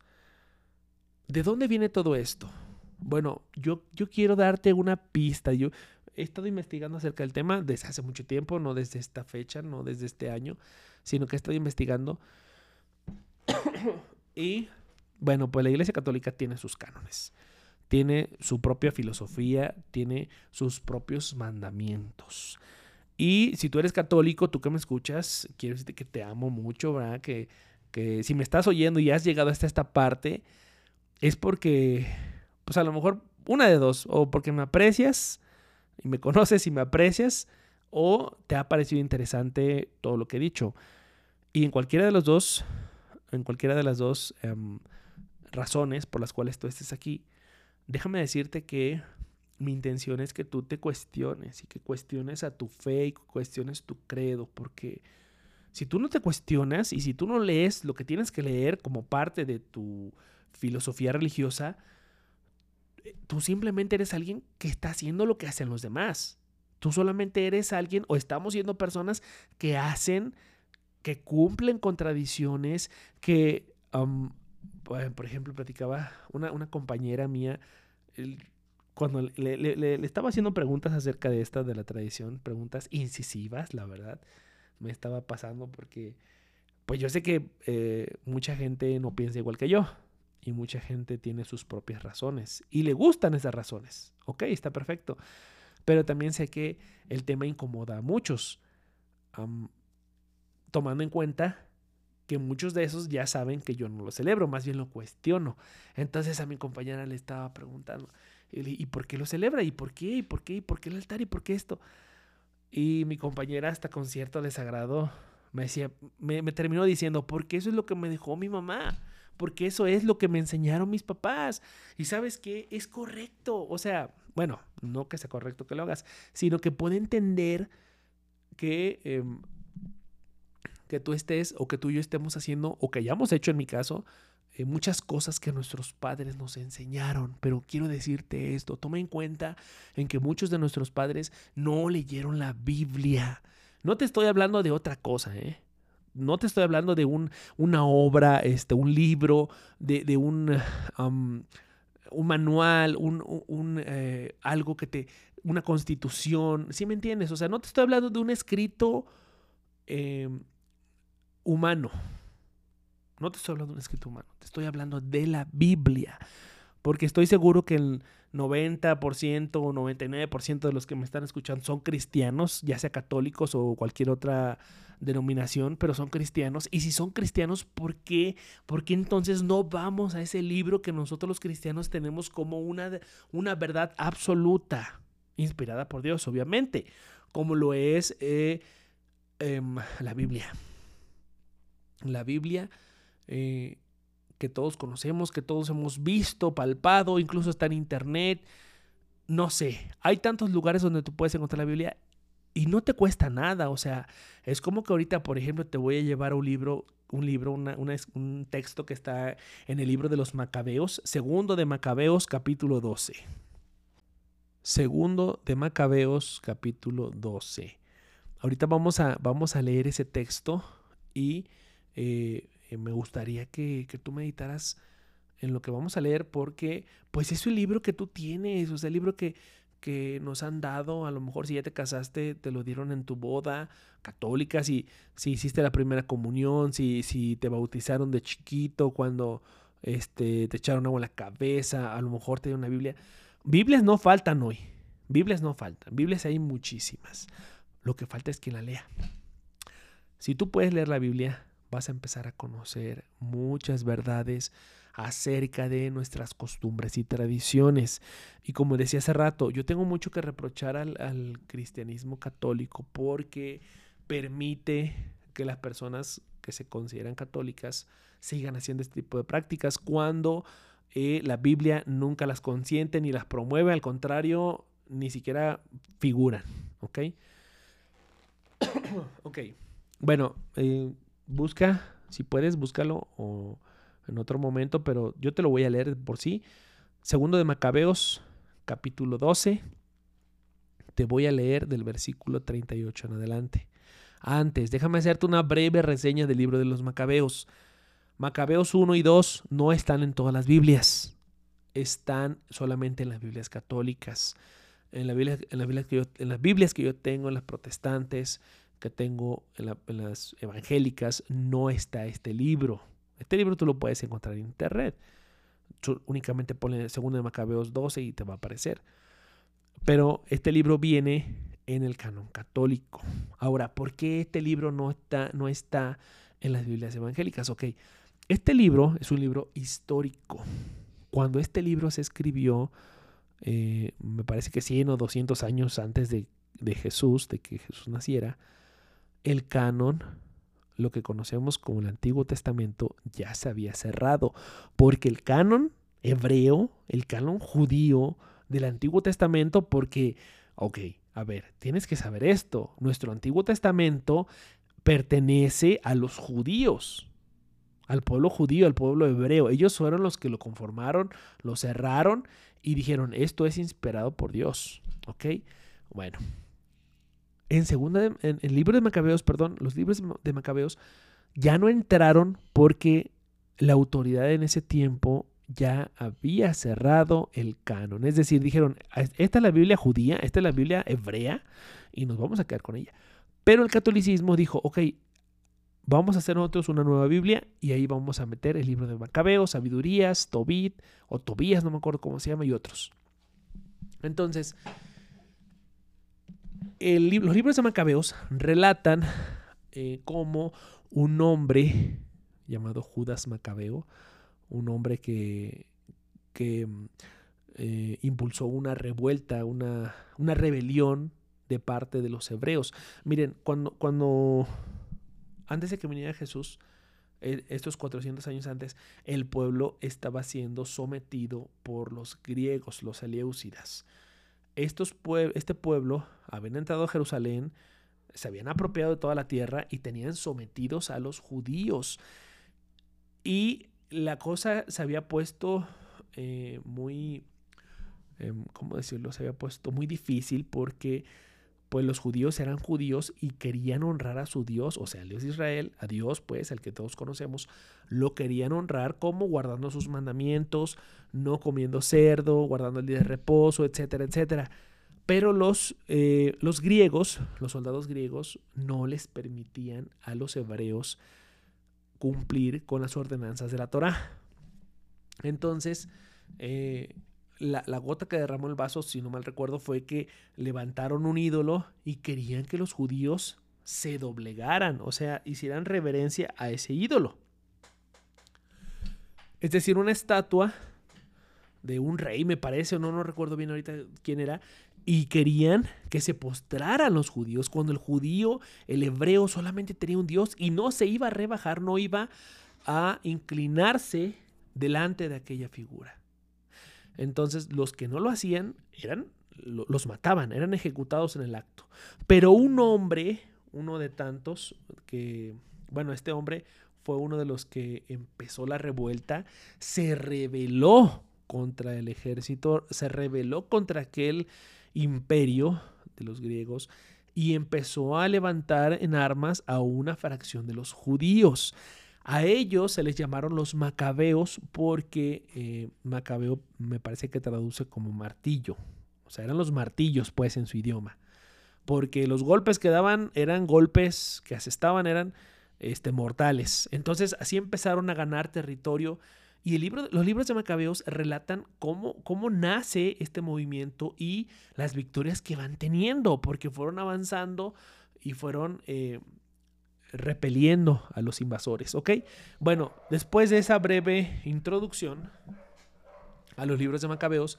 ¿De dónde viene todo esto? Bueno, yo, yo quiero darte una pista. Yo he estado investigando acerca del tema desde hace mucho tiempo, no desde esta fecha, no desde este año, sino que he estado investigando. *coughs* y bueno, pues la Iglesia Católica tiene sus cánones, tiene su propia filosofía, tiene sus propios mandamientos. Y si tú eres católico, tú que me escuchas, quiero decirte que te amo mucho, ¿verdad? Que, que si me estás oyendo y has llegado hasta esta parte, es porque, pues a lo mejor una de dos, o porque me aprecias y me *laughs* conoces y me aprecias, o te ha parecido interesante todo lo que he dicho. Y en cualquiera de los dos, en cualquiera de las dos em, razones por las cuales tú estés aquí, déjame decirte que mi intención es que tú te cuestiones y que cuestiones a tu fe y cuestiones tu credo, porque si tú no te cuestionas y si tú no lees lo que tienes que leer como parte de tu filosofía religiosa, eh, tú simplemente eres alguien que está haciendo lo que hacen los demás. Tú solamente eres alguien o estamos siendo personas que hacen, que cumplen con tradiciones, que, por ejemplo, platicaba una, una compañera mía, cuando le, le, estaba haciendo preguntas acerca de esta, de la tradición, preguntas incisivas, la verdad, me estaba pasando porque, pues yo sé que eh, mucha gente no piensa igual que yo y mucha gente tiene sus propias razones y le gustan esas razones. Ok, está perfecto. Pero también sé que el tema incomoda a muchos, tomando en cuenta que muchos de esos ya saben que yo no lo celebro, más bien lo cuestiono. Entonces a mi compañera le estaba preguntando, ¿y por qué lo celebra? ¿Y por qué? ¿Y por qué? ¿Y por qué el altar? ¿Y por qué esto? Y mi compañera hasta con cierto desagrado me decía, me, me terminó diciendo, porque eso es lo que me dejó mi mamá porque eso es lo que me enseñaron mis papás. Y sabes qué, es correcto. O sea, bueno, no que sea correcto que lo hagas, sino que puede entender que, em, que tú estés o que tú y yo estemos haciendo o que hayamos hecho en mi caso. Eh, muchas cosas que nuestros padres nos enseñaron, pero quiero decirte esto, toma en cuenta en que muchos de nuestros padres no leyeron la Biblia. No te estoy hablando de otra cosa, ¿eh? No te estoy hablando de un, una obra, este, un libro, de, un, un, manual, un, eh, algo que te, una constitución, ¿sí me entiendes? O sea, no te estoy hablando de un escrito em, humano. No te estoy hablando de un escrito humano, te estoy hablando de la Biblia. Porque estoy seguro que el 90% o 99% de los que me están escuchando son cristianos, ya sea católicos o cualquier otra denominación, pero son cristianos. Y si son cristianos, ¿por qué? ¿Por qué entonces no vamos a ese libro que nosotros los cristianos tenemos como una, una verdad absoluta, inspirada por Dios, obviamente, como lo es eh, em, la Biblia? La Biblia eh, que todos conocemos, que todos hemos visto, palpado, incluso está en internet. No sé, hay tantos lugares donde tú puedes encontrar la Biblia y no te cuesta nada, o sea, es como que ahorita, por ejemplo, te voy a llevar un libro, un libro, un texto que está en el libro de los Macabeos, segundo de Macabeos, capítulo 12. Segundo de Macabeos, capítulo 12. Ahorita vamos a, vamos a leer ese texto y eh, me gustaría que, que tú meditaras en lo que vamos a leer porque pues es un libro que tú tienes, o sea, el libro que, que nos han dado, a lo mejor si ya te casaste, te lo dieron en tu boda católica, si, si hiciste la primera comunión, si, si te bautizaron de chiquito, cuando este, te echaron agua en la cabeza, a lo mejor te dieron una Biblia. Biblias no faltan hoy, Biblias no faltan, Biblias hay muchísimas. Lo que falta es quien la lea. Si tú puedes leer la Biblia, vas a empezar a conocer muchas verdades acerca de nuestras costumbres y tradiciones. Y como decía hace rato, yo tengo mucho que reprochar al, cristianismo católico porque permite que las personas que se consideran católicas sigan haciendo este tipo de prácticas cuando eh, la Biblia nunca las consiente ni las promueve, al contrario, ni siquiera figuran. ¿Ok? *coughs* ok. Bueno, eh, busca, si puedes, búscalo o en otro momento, pero yo te lo voy a leer por sí. Segundo de Macabeos, capítulo 12. Te voy a leer del versículo 38 en adelante. Antes, déjame hacerte una breve reseña del libro de los Macabeos. Macabeos 1 y 2 no están en todas las Biblias. Están solamente en las Biblias católicas. En, la Biblia, en, que yo, en las Biblias que yo tengo, en las protestantes, que tengo en, las evangélicas, no está este libro. Este libro tú lo puedes encontrar en internet. únicamente ponle segundo de Macabeos 12 y te va a aparecer. Pero este libro viene en el canon católico. Ahora, ¿por qué este libro no está, no está en las Biblias evangélicas? Ok, este libro es un libro histórico. Cuando este libro se escribió, eh, me parece que 100 o 200 años antes de, de Jesús, de que Jesús naciera, el canon lo que conocemos como el Antiguo Testamento ya se había cerrado, porque el canon hebreo, el canon judío del Antiguo Testamento, porque, ok, a ver, tienes que saber esto, nuestro Antiguo Testamento pertenece a los judíos, al pueblo judío, al pueblo hebreo. Ellos fueron los que lo conformaron, lo cerraron y dijeron, esto es inspirado por Dios, ¿ok? Bueno, en segunda en el libro de Macabeos, perdón, los libros de Macabeos ya no entraron porque la autoridad en ese tiempo ya había cerrado el canon. Es decir, dijeron, esta es la Biblia judía, esta es la Biblia hebrea y nos vamos a quedar con ella. Pero el catolicismo dijo, ok, vamos a hacer nosotros una nueva Biblia y ahí vamos a meter el libro de Macabeos, Sabidurías, Tobit o Tobías, no me acuerdo cómo se llama, y otros. Entonces, los libros de Macabeos relatan eh, cómo un hombre llamado Judas Macabeo, un hombre que, eh, impulsó una revuelta, una, rebelión de parte de los hebreos. Miren, cuando, antes de que viniera Jesús, eh, estos 400 años antes, el pueblo estaba siendo sometido por los griegos, los Eleusidas. Estos este pueblo habían entrado a Jerusalén, se habían apropiado de toda la tierra y tenían sometidos a los judíos. Y la cosa se había puesto eh, muy, em, ¿cómo decirlo? Se había puesto muy difícil porque pues los judíos eran judíos y querían honrar a su Dios, o sea, el Dios de Israel, a Dios, pues, el que todos conocemos, lo querían honrar como guardando sus mandamientos, no comiendo cerdo, guardando el día de reposo, etcétera, etcétera. Pero los, eh, los griegos, los soldados griegos, no les permitían a los hebreos cumplir con las ordenanzas de la Torah. Entonces, eh, la, gota que derramó el vaso, si no mal recuerdo, fue que levantaron un ídolo y querían que los judíos se doblegaran, o sea, hicieran reverencia a ese ídolo. Es decir, una estatua de un rey, me parece, o no, no recuerdo bien ahorita quién era, y querían que se postraran los judíos, cuando el judío, el hebreo, solamente tenía un Dios y no se iba a rebajar, no iba a inclinarse delante de aquella figura. Entonces los que no lo hacían eran los mataban, eran ejecutados en el acto. Pero un hombre, uno de tantos que bueno, este hombre fue uno de los que empezó la revuelta, se rebeló contra el ejército, se rebeló contra aquel imperio de los griegos y empezó a levantar en armas a una fracción de los judíos. A ellos se les llamaron los macabeos porque eh, macabeo me parece que traduce como martillo. O sea, eran los martillos pues en su idioma. Porque los golpes que daban eran golpes que asestaban, eran este, mortales. Entonces así empezaron a ganar territorio. Y el libro, los libros de Macabeos relatan cómo, cómo nace este movimiento y las victorias que van teniendo, porque fueron avanzando y fueron eh, repeliendo a los invasores, ¿ok? Bueno, después de esa breve introducción a los libros de Macabeos,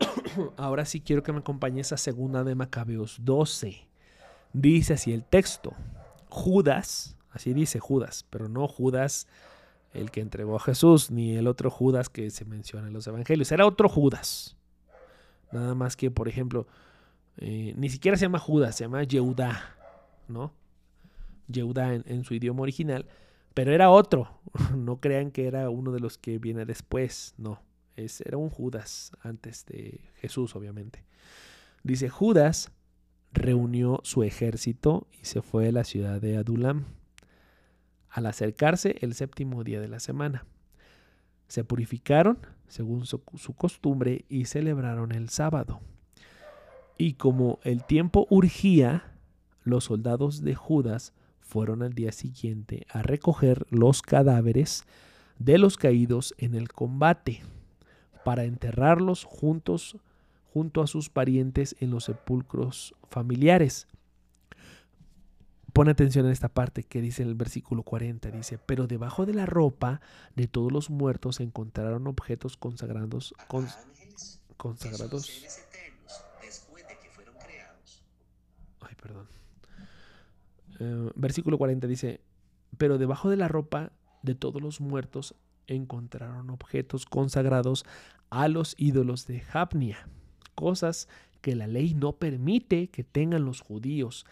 *coughs* ahora sí quiero que me acompañes a segunda de Macabeos 12. Dice así el texto, Judas, así dice Judas, pero no Judas el que entregó a Jesús, ni el otro Judas que se menciona en los evangelios, era otro Judas. Nada más que, por ejemplo, eh, ni siquiera se llama Judas, se llama Yehudá, ¿no? Yehuda en, su idioma original, pero era otro. *laughs* No crean que era uno de los que viene después, no. Era un Judas antes de Jesús, obviamente. Dice, Judas reunió su ejército y se fue a la ciudad de Adulam al acercarse el séptimo día de la semana. Se purificaron según su, costumbre y celebraron el sábado. Y como el tiempo urgía, los soldados de Judas fueron al día siguiente a recoger los cadáveres de los caídos en el combate para enterrarlos juntos junto a sus parientes en los sepulcros familiares. Pone atención en esta parte que dice en el versículo 40, dice, pero debajo de la ropa de todos los muertos se encontraron objetos consagrados, consagrados. Ay, perdón. Eh, versículo 40 dice, pero debajo de la ropa de todos los muertos encontraron objetos consagrados a los ídolos de Japnia, cosas que la ley no permite que tengan los judíos.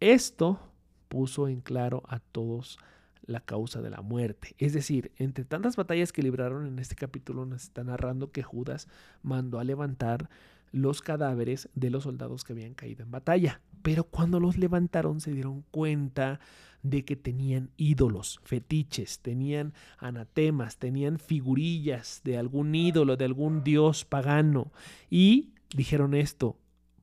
Esto puso en claro a todos la causa de la muerte. Es decir, entre tantas batallas que libraron en este capítulo nos está narrando que Judas mandó a levantar los cadáveres de los soldados que habían caído en batalla. Pero cuando los levantaron se dieron cuenta de que tenían ídolos, fetiches, tenían anatemas, tenían figurillas de algún ídolo, de algún dios pagano. Y dijeron esto,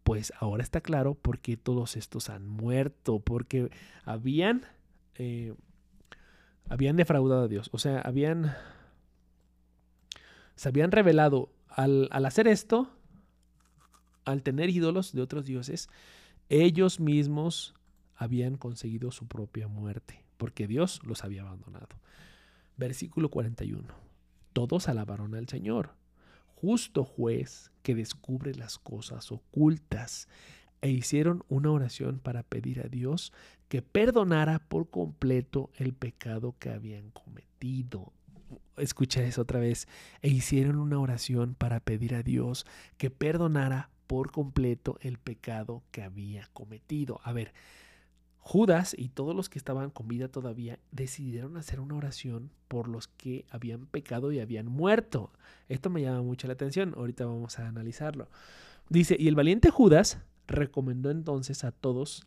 pues ahora está claro por qué todos estos han muerto, porque habían, eh, habían defraudado a Dios, o sea, habían, se habían revelado al, al hacer esto, al tener ídolos de otros dioses, ellos mismos habían conseguido su propia muerte, porque Dios los había abandonado. Versículo 41. Todos alabaron al Señor, justo juez que descubre las cosas ocultas. e hicieron una oración para pedir a Dios que perdonara por completo el pecado que habían cometido. Escucha eso otra vez. E hicieron una oración para pedir a Dios que perdonara por completo el pecado que había cometido. A ver, Judas y todos los que estaban con vida todavía decidieron hacer una oración por los que habían pecado y habían muerto. Esto me llama mucho la atención, ahorita vamos a analizarlo. Dice, y el valiente Judas recomendó entonces a todos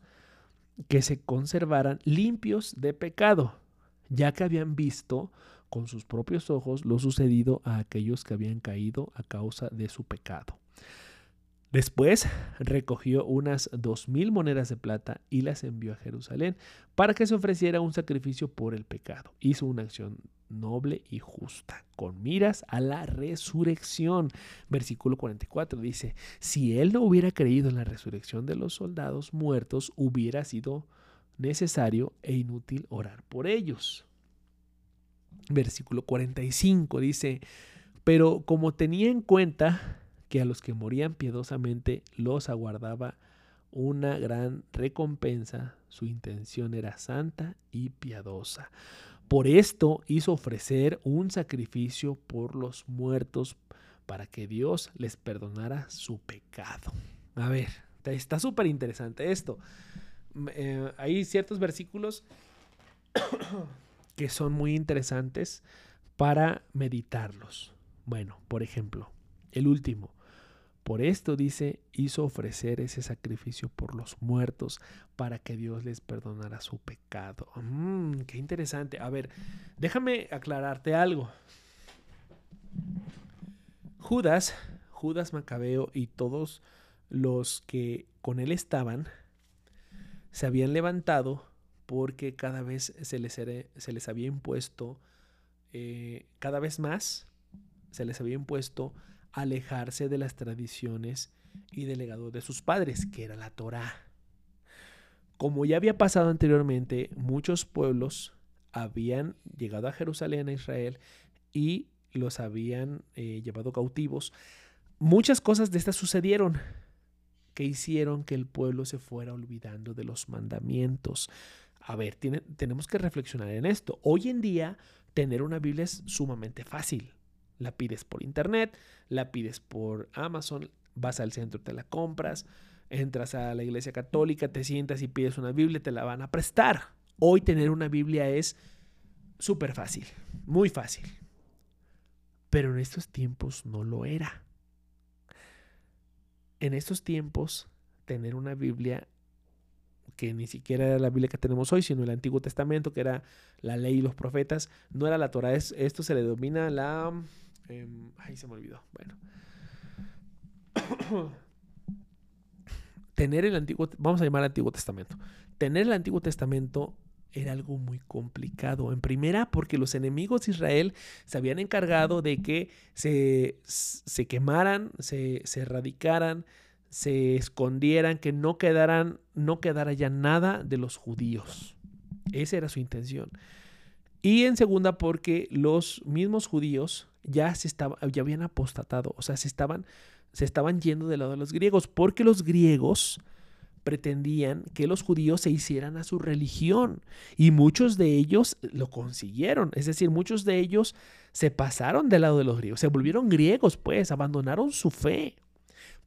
que se conservaran limpios de pecado, ya que habían visto con sus propios ojos lo sucedido a aquellos que habían caído a causa de su pecado. Después recogió unas dos mil monedas de plata y las envió a Jerusalén para que se ofreciera un sacrificio por el pecado. Hizo una acción noble y justa, con miras a la resurrección. Versículo 44 dice, si él no hubiera creído en la resurrección de los soldados muertos, hubiera sido necesario e inútil orar por ellos. Versículo 45 dice, pero como tenía en cuenta que a los que morían piadosamente los aguardaba una gran recompensa. Su intención era santa y piadosa. Por esto hizo ofrecer un sacrificio por los muertos para que Dios les perdonara su pecado. A ver, está súper interesante esto. Eh, hay ciertos versículos *coughs* que son muy interesantes para meditarlos. Bueno, por ejemplo, el último. Por esto dice, hizo ofrecer ese sacrificio por los muertos para que Dios les perdonara su pecado. Mm, qué interesante. A ver, déjame aclararte algo. Judas, Judas Macabeo y todos los que con él estaban, se habían levantado porque cada vez se les, había impuesto, eh, cada vez más se les había impuesto alejarse de las tradiciones y del legado de sus padres, que era la Torá. Como ya había pasado anteriormente, muchos pueblos habían llegado a Jerusalén, a Israel, y los habían eh, llevado cautivos. Muchas cosas de estas sucedieron que hicieron que el pueblo se fuera olvidando de los mandamientos. A ver, tenemos que reflexionar en esto. Hoy en día, tener una Biblia es sumamente fácil. La pides por internet, la pides por Amazon, vas al centro, te la compras, entras a la iglesia católica, te sientas y pides una Biblia, te la van a prestar. Hoy tener una Biblia es súper fácil, muy fácil. Pero en estos tiempos no lo era. En estos tiempos, tener una Biblia que ni siquiera era la Biblia que tenemos hoy, sino el Antiguo Testamento, que era la ley y los profetas, no era la Torah. esto se le domina la Em, ay, se me olvidó. Bueno. Tener el Antiguo, vamos a llamar Antiguo Testamento. Tener el Antiguo Testamento era algo muy complicado. En primera, porque los enemigos de Israel se habían encargado de que se, se quemaran, se, se, erradicaran, se escondieran, que no quedaran, no quedara ya nada de los judíos. Esa era su intención. Y en segunda, porque los mismos judíos ya, se estaba, ya habían apostatado, o sea, se estaban, se estaban yendo del lado de los griegos, porque los griegos pretendían que los judíos se hicieran a su religión y muchos de ellos lo consiguieron, es decir, muchos de ellos se pasaron del lado de los griegos, se volvieron griegos, pues, abandonaron su fe,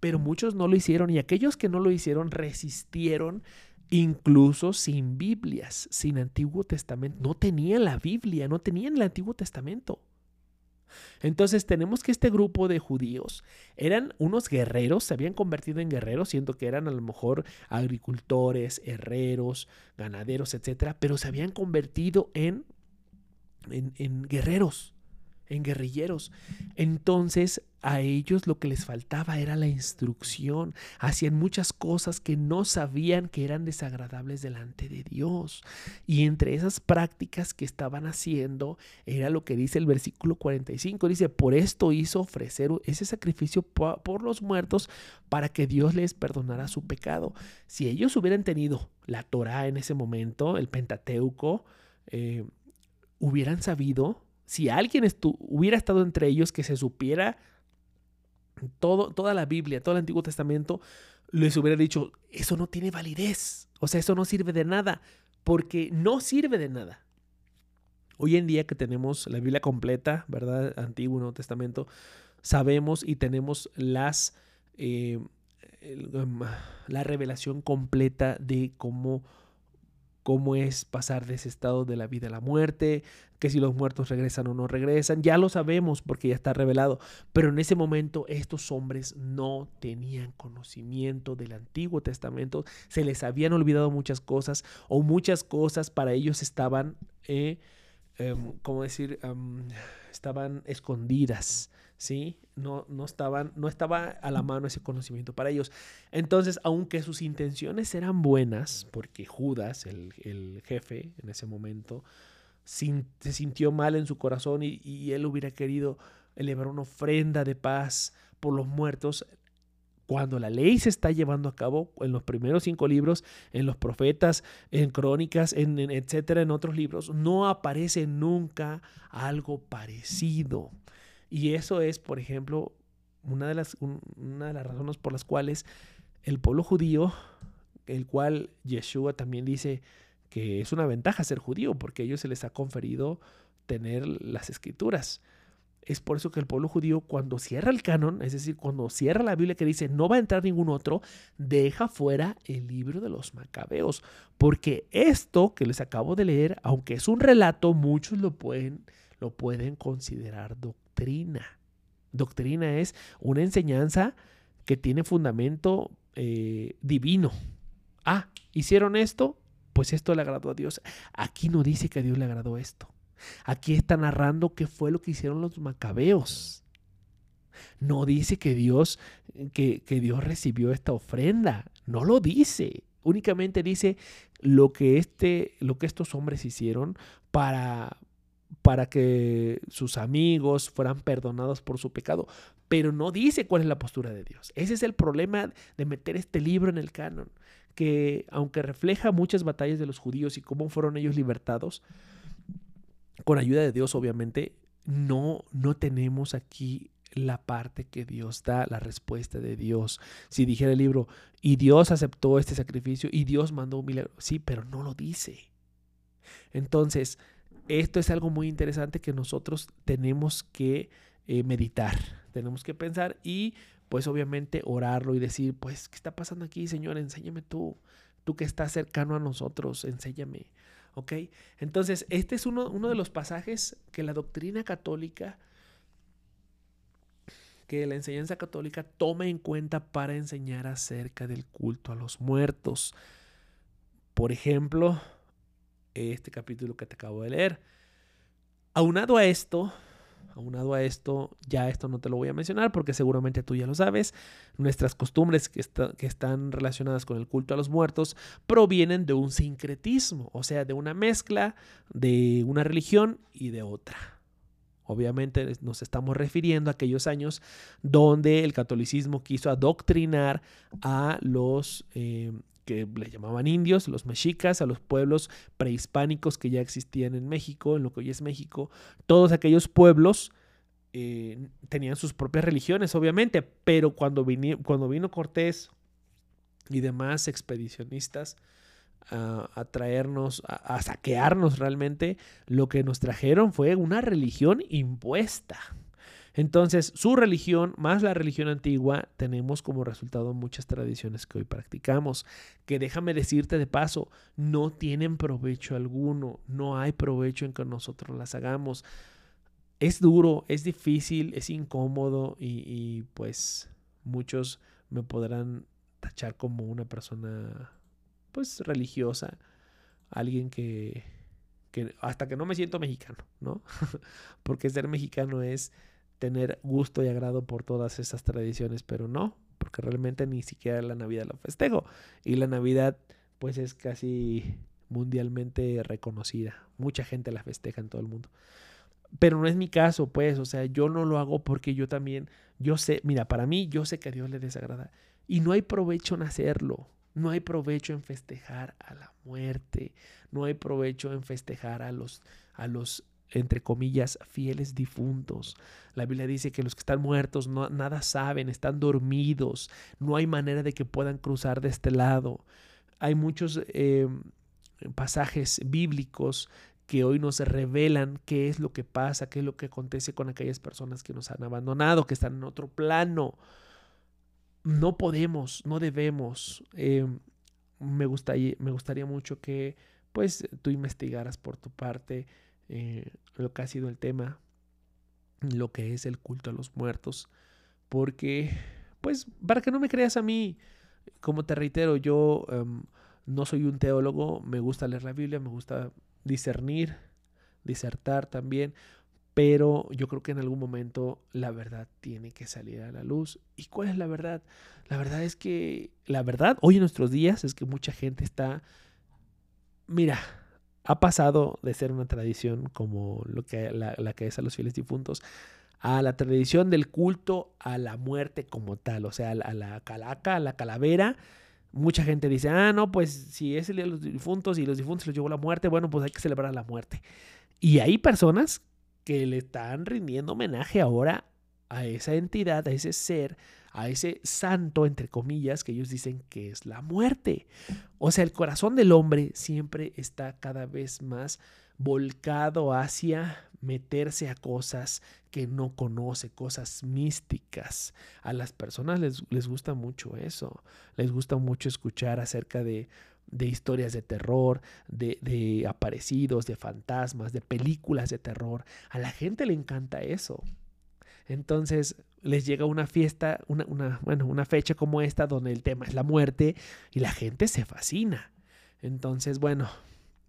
pero muchos no lo hicieron y aquellos que no lo hicieron resistieron incluso sin Biblias, sin Antiguo Testamento. No tenían la Biblia, no tenían el Antiguo Testamento. Entonces tenemos que este grupo de judíos eran unos guerreros, se habían convertido en guerreros, siendo que eran a lo mejor agricultores, herreros, ganaderos, etcétera, pero se habían convertido en, en, en guerreros en guerrilleros. Entonces a ellos lo que les faltaba era la instrucción. Hacían muchas cosas que no sabían que eran desagradables delante de Dios. Y entre esas prácticas que estaban haciendo era lo que dice el versículo 45. Dice, por esto hizo ofrecer ese sacrificio por los muertos para que Dios les perdonara su pecado. Si ellos hubieran tenido la Torah en ese momento, el Pentateuco, eh, hubieran sabido si alguien hubiera estado entre ellos que se supiera todo, toda la Biblia, todo el Antiguo Testamento, les hubiera dicho, eso no tiene validez, o sea, eso no sirve de nada, porque no sirve de nada. Hoy en día que tenemos la Biblia completa, ¿verdad? Antiguo y Nuevo Testamento, sabemos y tenemos las, eh, um, la revelación completa de cómo cómo es pasar de ese estado de la vida a la muerte, que si los muertos regresan o no regresan, ya lo sabemos porque ya está revelado, pero en ese momento estos hombres no tenían conocimiento del Antiguo Testamento, se les habían olvidado muchas cosas o muchas cosas para ellos estaban, eh, em, ¿cómo decir? estaban escondidas. ¿Sí? No, no, estaban, no estaba a la mano ese conocimiento para ellos. Entonces, aunque sus intenciones eran buenas, porque Judas, el, jefe en ese momento, se sintió mal en su corazón y, y él hubiera querido elevar una ofrenda de paz por los muertos, cuando la ley se está llevando a cabo en los primeros cinco libros, en los profetas, en crónicas, en, etcétera, en otros libros, no aparece nunca algo parecido. Y eso es, por ejemplo, una de las, una de las razones por las cuales el pueblo judío, el cual Yeshua también dice que es una ventaja ser judío, porque a ellos se les ha conferido tener las escrituras. Es por eso que el pueblo judío cuando cierra el canon, es decir, cuando cierra la Biblia que dice no va a entrar ningún otro, deja fuera el libro de los macabeos. Porque esto que les acabo de leer, aunque es un relato, muchos lo pueden, lo pueden considerar doctrina. Doctrina es una enseñanza que tiene fundamento eh, divino. Ah, hicieron esto, pues esto le agradó a Dios. Aquí no dice que a Dios le agradó esto. Aquí está narrando qué fue lo que hicieron los macabeos. No dice que Dios, que, que Dios recibió esta ofrenda. No lo dice. Únicamente dice lo que, este, lo que estos hombres hicieron para, para que sus amigos fueran perdonados por su pecado, pero no dice cuál es la postura de Dios. Ese es el problema de meter este libro en el canon, que aunque refleja muchas batallas de los judíos y cómo fueron ellos libertados, con ayuda de Dios, obviamente, no, no tenemos aquí la parte que Dios da, la respuesta de Dios. Si dijera el libro, y Dios aceptó este sacrificio y Dios mandó un milagro, sí, pero no lo dice. Entonces, esto es algo muy interesante que nosotros tenemos que eh, meditar, tenemos que pensar y pues obviamente orarlo y decir, pues, ¿qué está pasando aquí, Señor? Enséñame tú, tú que estás cercano a nosotros, enséñame. ¿Ok? Entonces, este es uno, uno de los pasajes que la doctrina católica, que la enseñanza católica toma en cuenta para enseñar acerca del culto a los muertos. Por ejemplo, este capítulo que te acabo de leer. Aunado a esto, Aunado a esto, ya esto no te lo voy a mencionar porque seguramente tú ya lo sabes, nuestras costumbres que, están relacionadas con el culto a los muertos provienen de un sincretismo, o sea, de una mezcla de una religión y de otra. Obviamente nos estamos refiriendo a aquellos años donde el catolicismo quiso adoctrinar a los eh, que le llamaban indios, los mexicas, a los pueblos prehispánicos que ya existían en México, en lo que hoy es México, todos aquellos pueblos eh, tenían sus propias religiones, obviamente, pero cuando, cuando vino Cortés y demás expedicionistas a, traernos, a saquearnos realmente, lo que nos trajeron fue una religión impuesta. Entonces, su religión más la religión antigua, tenemos como resultado muchas tradiciones que hoy practicamos, que déjame decirte de paso, no tienen provecho alguno, no hay provecho en que nosotros las hagamos. Es duro, es difícil, es incómodo y, pues muchos me podrán tachar como una persona pues religiosa, alguien que, que hasta que no me siento mexicano, ¿no? *laughs* Porque ser mexicano es tener gusto y agrado por todas esas tradiciones, pero no, porque realmente ni siquiera la Navidad lo festejo. Y la Navidad pues es casi mundialmente reconocida. Mucha gente la festeja en todo el mundo. Pero no es mi caso, pues, o sea, yo no lo hago porque yo también, yo sé, mira, para mí yo sé que a Dios le desagrada. Y no hay provecho en hacerlo. No hay provecho en festejar a la muerte. No hay provecho en festejar a los, a los entre comillas, fieles difuntos. La Biblia dice que los que están muertos no, nada saben, están dormidos, no hay manera de que puedan cruzar de este lado. Hay muchos eh, pasajes bíblicos que hoy nos revelan qué es lo que pasa, qué es lo que acontece con aquellas personas que nos han abandonado, que están en otro plano. No podemos, no debemos. Eh, me, gustaría, me gustaría mucho que pues tú investigaras por tu parte eh, lo que ha sido el tema, lo que es el culto a los muertos, porque, pues, para que no me creas a mí, como te reitero, yo em, no soy un teólogo, me gusta leer la Biblia, me gusta discernir, disertar también, pero yo creo que en algún momento la verdad tiene que salir a la luz. ¿Y cuál es la verdad? La verdad es que, la verdad, hoy en nuestros días es que mucha gente está, mira, ha pasado de ser una tradición como lo que, la, que es a los fieles difuntos a la tradición del culto a la muerte como tal, o sea, a la calaca, a la calavera. Mucha gente dice, ah, no, pues si es el día de los difuntos y los difuntos los llevó la muerte, bueno, pues hay que celebrar la muerte. Y hay personas que le están rindiendo homenaje ahora a esa entidad, a ese ser, a ese santo, entre comillas, que ellos dicen que es la muerte. O sea, el corazón del hombre siempre está cada vez más volcado hacia meterse a cosas que no conoce, cosas místicas. A las personas les, les gusta mucho eso, les gusta mucho escuchar acerca de, de historias de terror, de, de aparecidos, de fantasmas, de películas de terror. A la gente le encanta eso. Entonces les llega una fiesta, una, bueno, una fecha como esta donde el tema es la muerte y la gente se fascina. Entonces, bueno,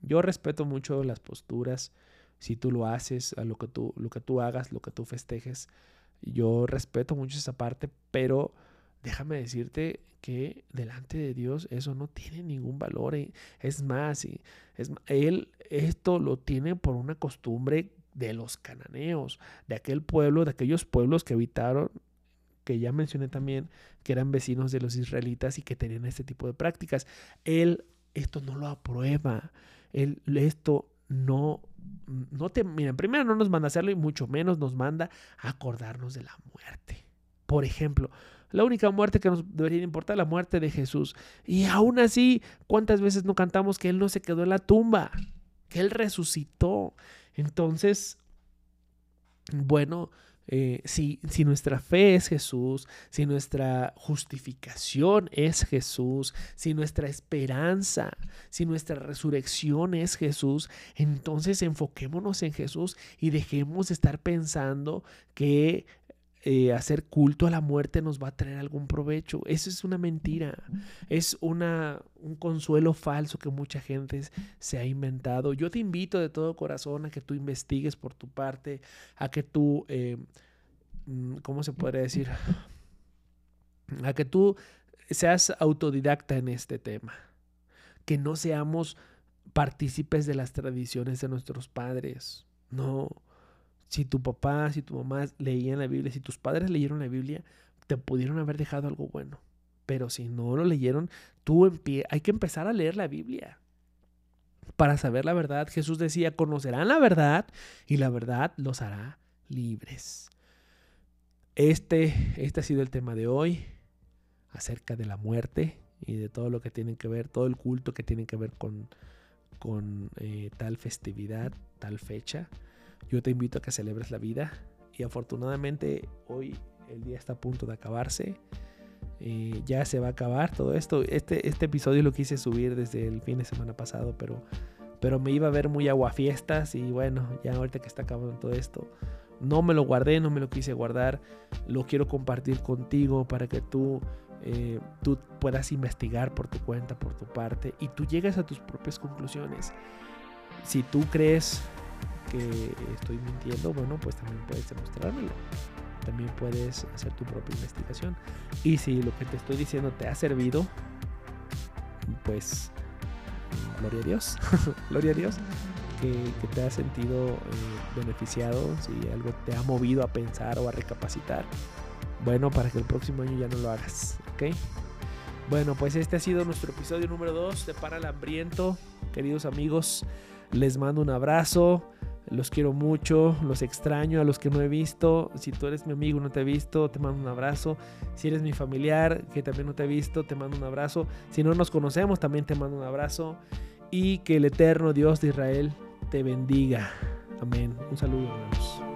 yo respeto mucho las posturas. Si tú lo haces, a lo que tú, lo que tú hagas, lo que tú festejes, yo respeto mucho esa parte, pero déjame decirte que delante de Dios eso no tiene ningún valor. Eh. Es más, es, Él esto lo tiene por una costumbre de los cananeos, de aquel pueblo, de aquellos pueblos que habitaron, que ya mencioné también, que eran vecinos de los israelitas y que tenían este tipo de prácticas. Él esto no lo aprueba. Él esto no no te mira, primero no nos manda a hacerlo y mucho menos nos manda acordarnos de la muerte. Por ejemplo, la única muerte que nos debería importar la muerte de Jesús. Y aún así, ¿cuántas veces no cantamos que Él no se quedó en la tumba? Que Él resucitó. Entonces, bueno, eh, si, si, nuestra fe es Jesús, si nuestra justificación es Jesús, si nuestra esperanza, si nuestra resurrección es Jesús, entonces enfoquémonos en Jesús y dejemos de estar pensando que eh, hacer culto a la muerte nos va a traer algún provecho. Eso es una mentira. Es una, un consuelo falso que mucha gente se ha inventado. Yo te invito de todo corazón a que tú investigues por tu parte, a que tú, eh, mm, ¿cómo se podría decir? A que tú seas autodidacta en este tema. Que no seamos partícipes de las tradiciones de nuestros padres. No, si tu papá, si tu mamá leían la Biblia, si tus padres leyeron la Biblia, te pudieron haber dejado algo bueno. Pero si no lo leyeron, tú hay que empezar a leer la Biblia. Para saber la verdad, Jesús decía, conocerán la verdad y la verdad los hará libres. Este, este ha sido el tema de hoy acerca de la muerte y de todo lo que tiene que ver, todo el culto que tiene que ver con, con eh, tal festividad, tal fecha. Yo te invito a que celebres la vida y afortunadamente hoy el día está a punto de acabarse. Eh, ya se va a acabar todo esto. Este, este episodio lo quise subir desde el fin de semana pasado, pero, pero me iba a ver muy aguafiestas y bueno, ya ahorita que está acabando todo esto, no me lo guardé, no me lo quise guardar. Lo quiero compartir contigo para que tú, eh, tú puedas investigar por tu cuenta, por tu parte y tú llegues a tus propias conclusiones. Si tú crees que estoy mintiendo, bueno, pues también puedes demostrármelo. También puedes hacer tu propia investigación. Y si lo que te estoy diciendo te ha servido, pues gloria a Dios, *laughs* gloria a Dios, que, te ha sentido eh, beneficiado, si algo te ha movido a pensar o a recapacitar, bueno, para que el próximo año ya no lo hagas, ¿ok? Bueno, pues este ha sido nuestro episodio número 2 de Para el Hambriento. Queridos amigos, les mando un abrazo. Los quiero mucho, los extraño a los que no he visto. Si tú eres mi amigo y no te he visto, te mando un abrazo. Si eres mi familiar que también no te he visto, te mando un abrazo. Si no nos conocemos, también te mando un abrazo. Y que el eterno Dios de Israel te bendiga. Amén. Un saludo, hermanos.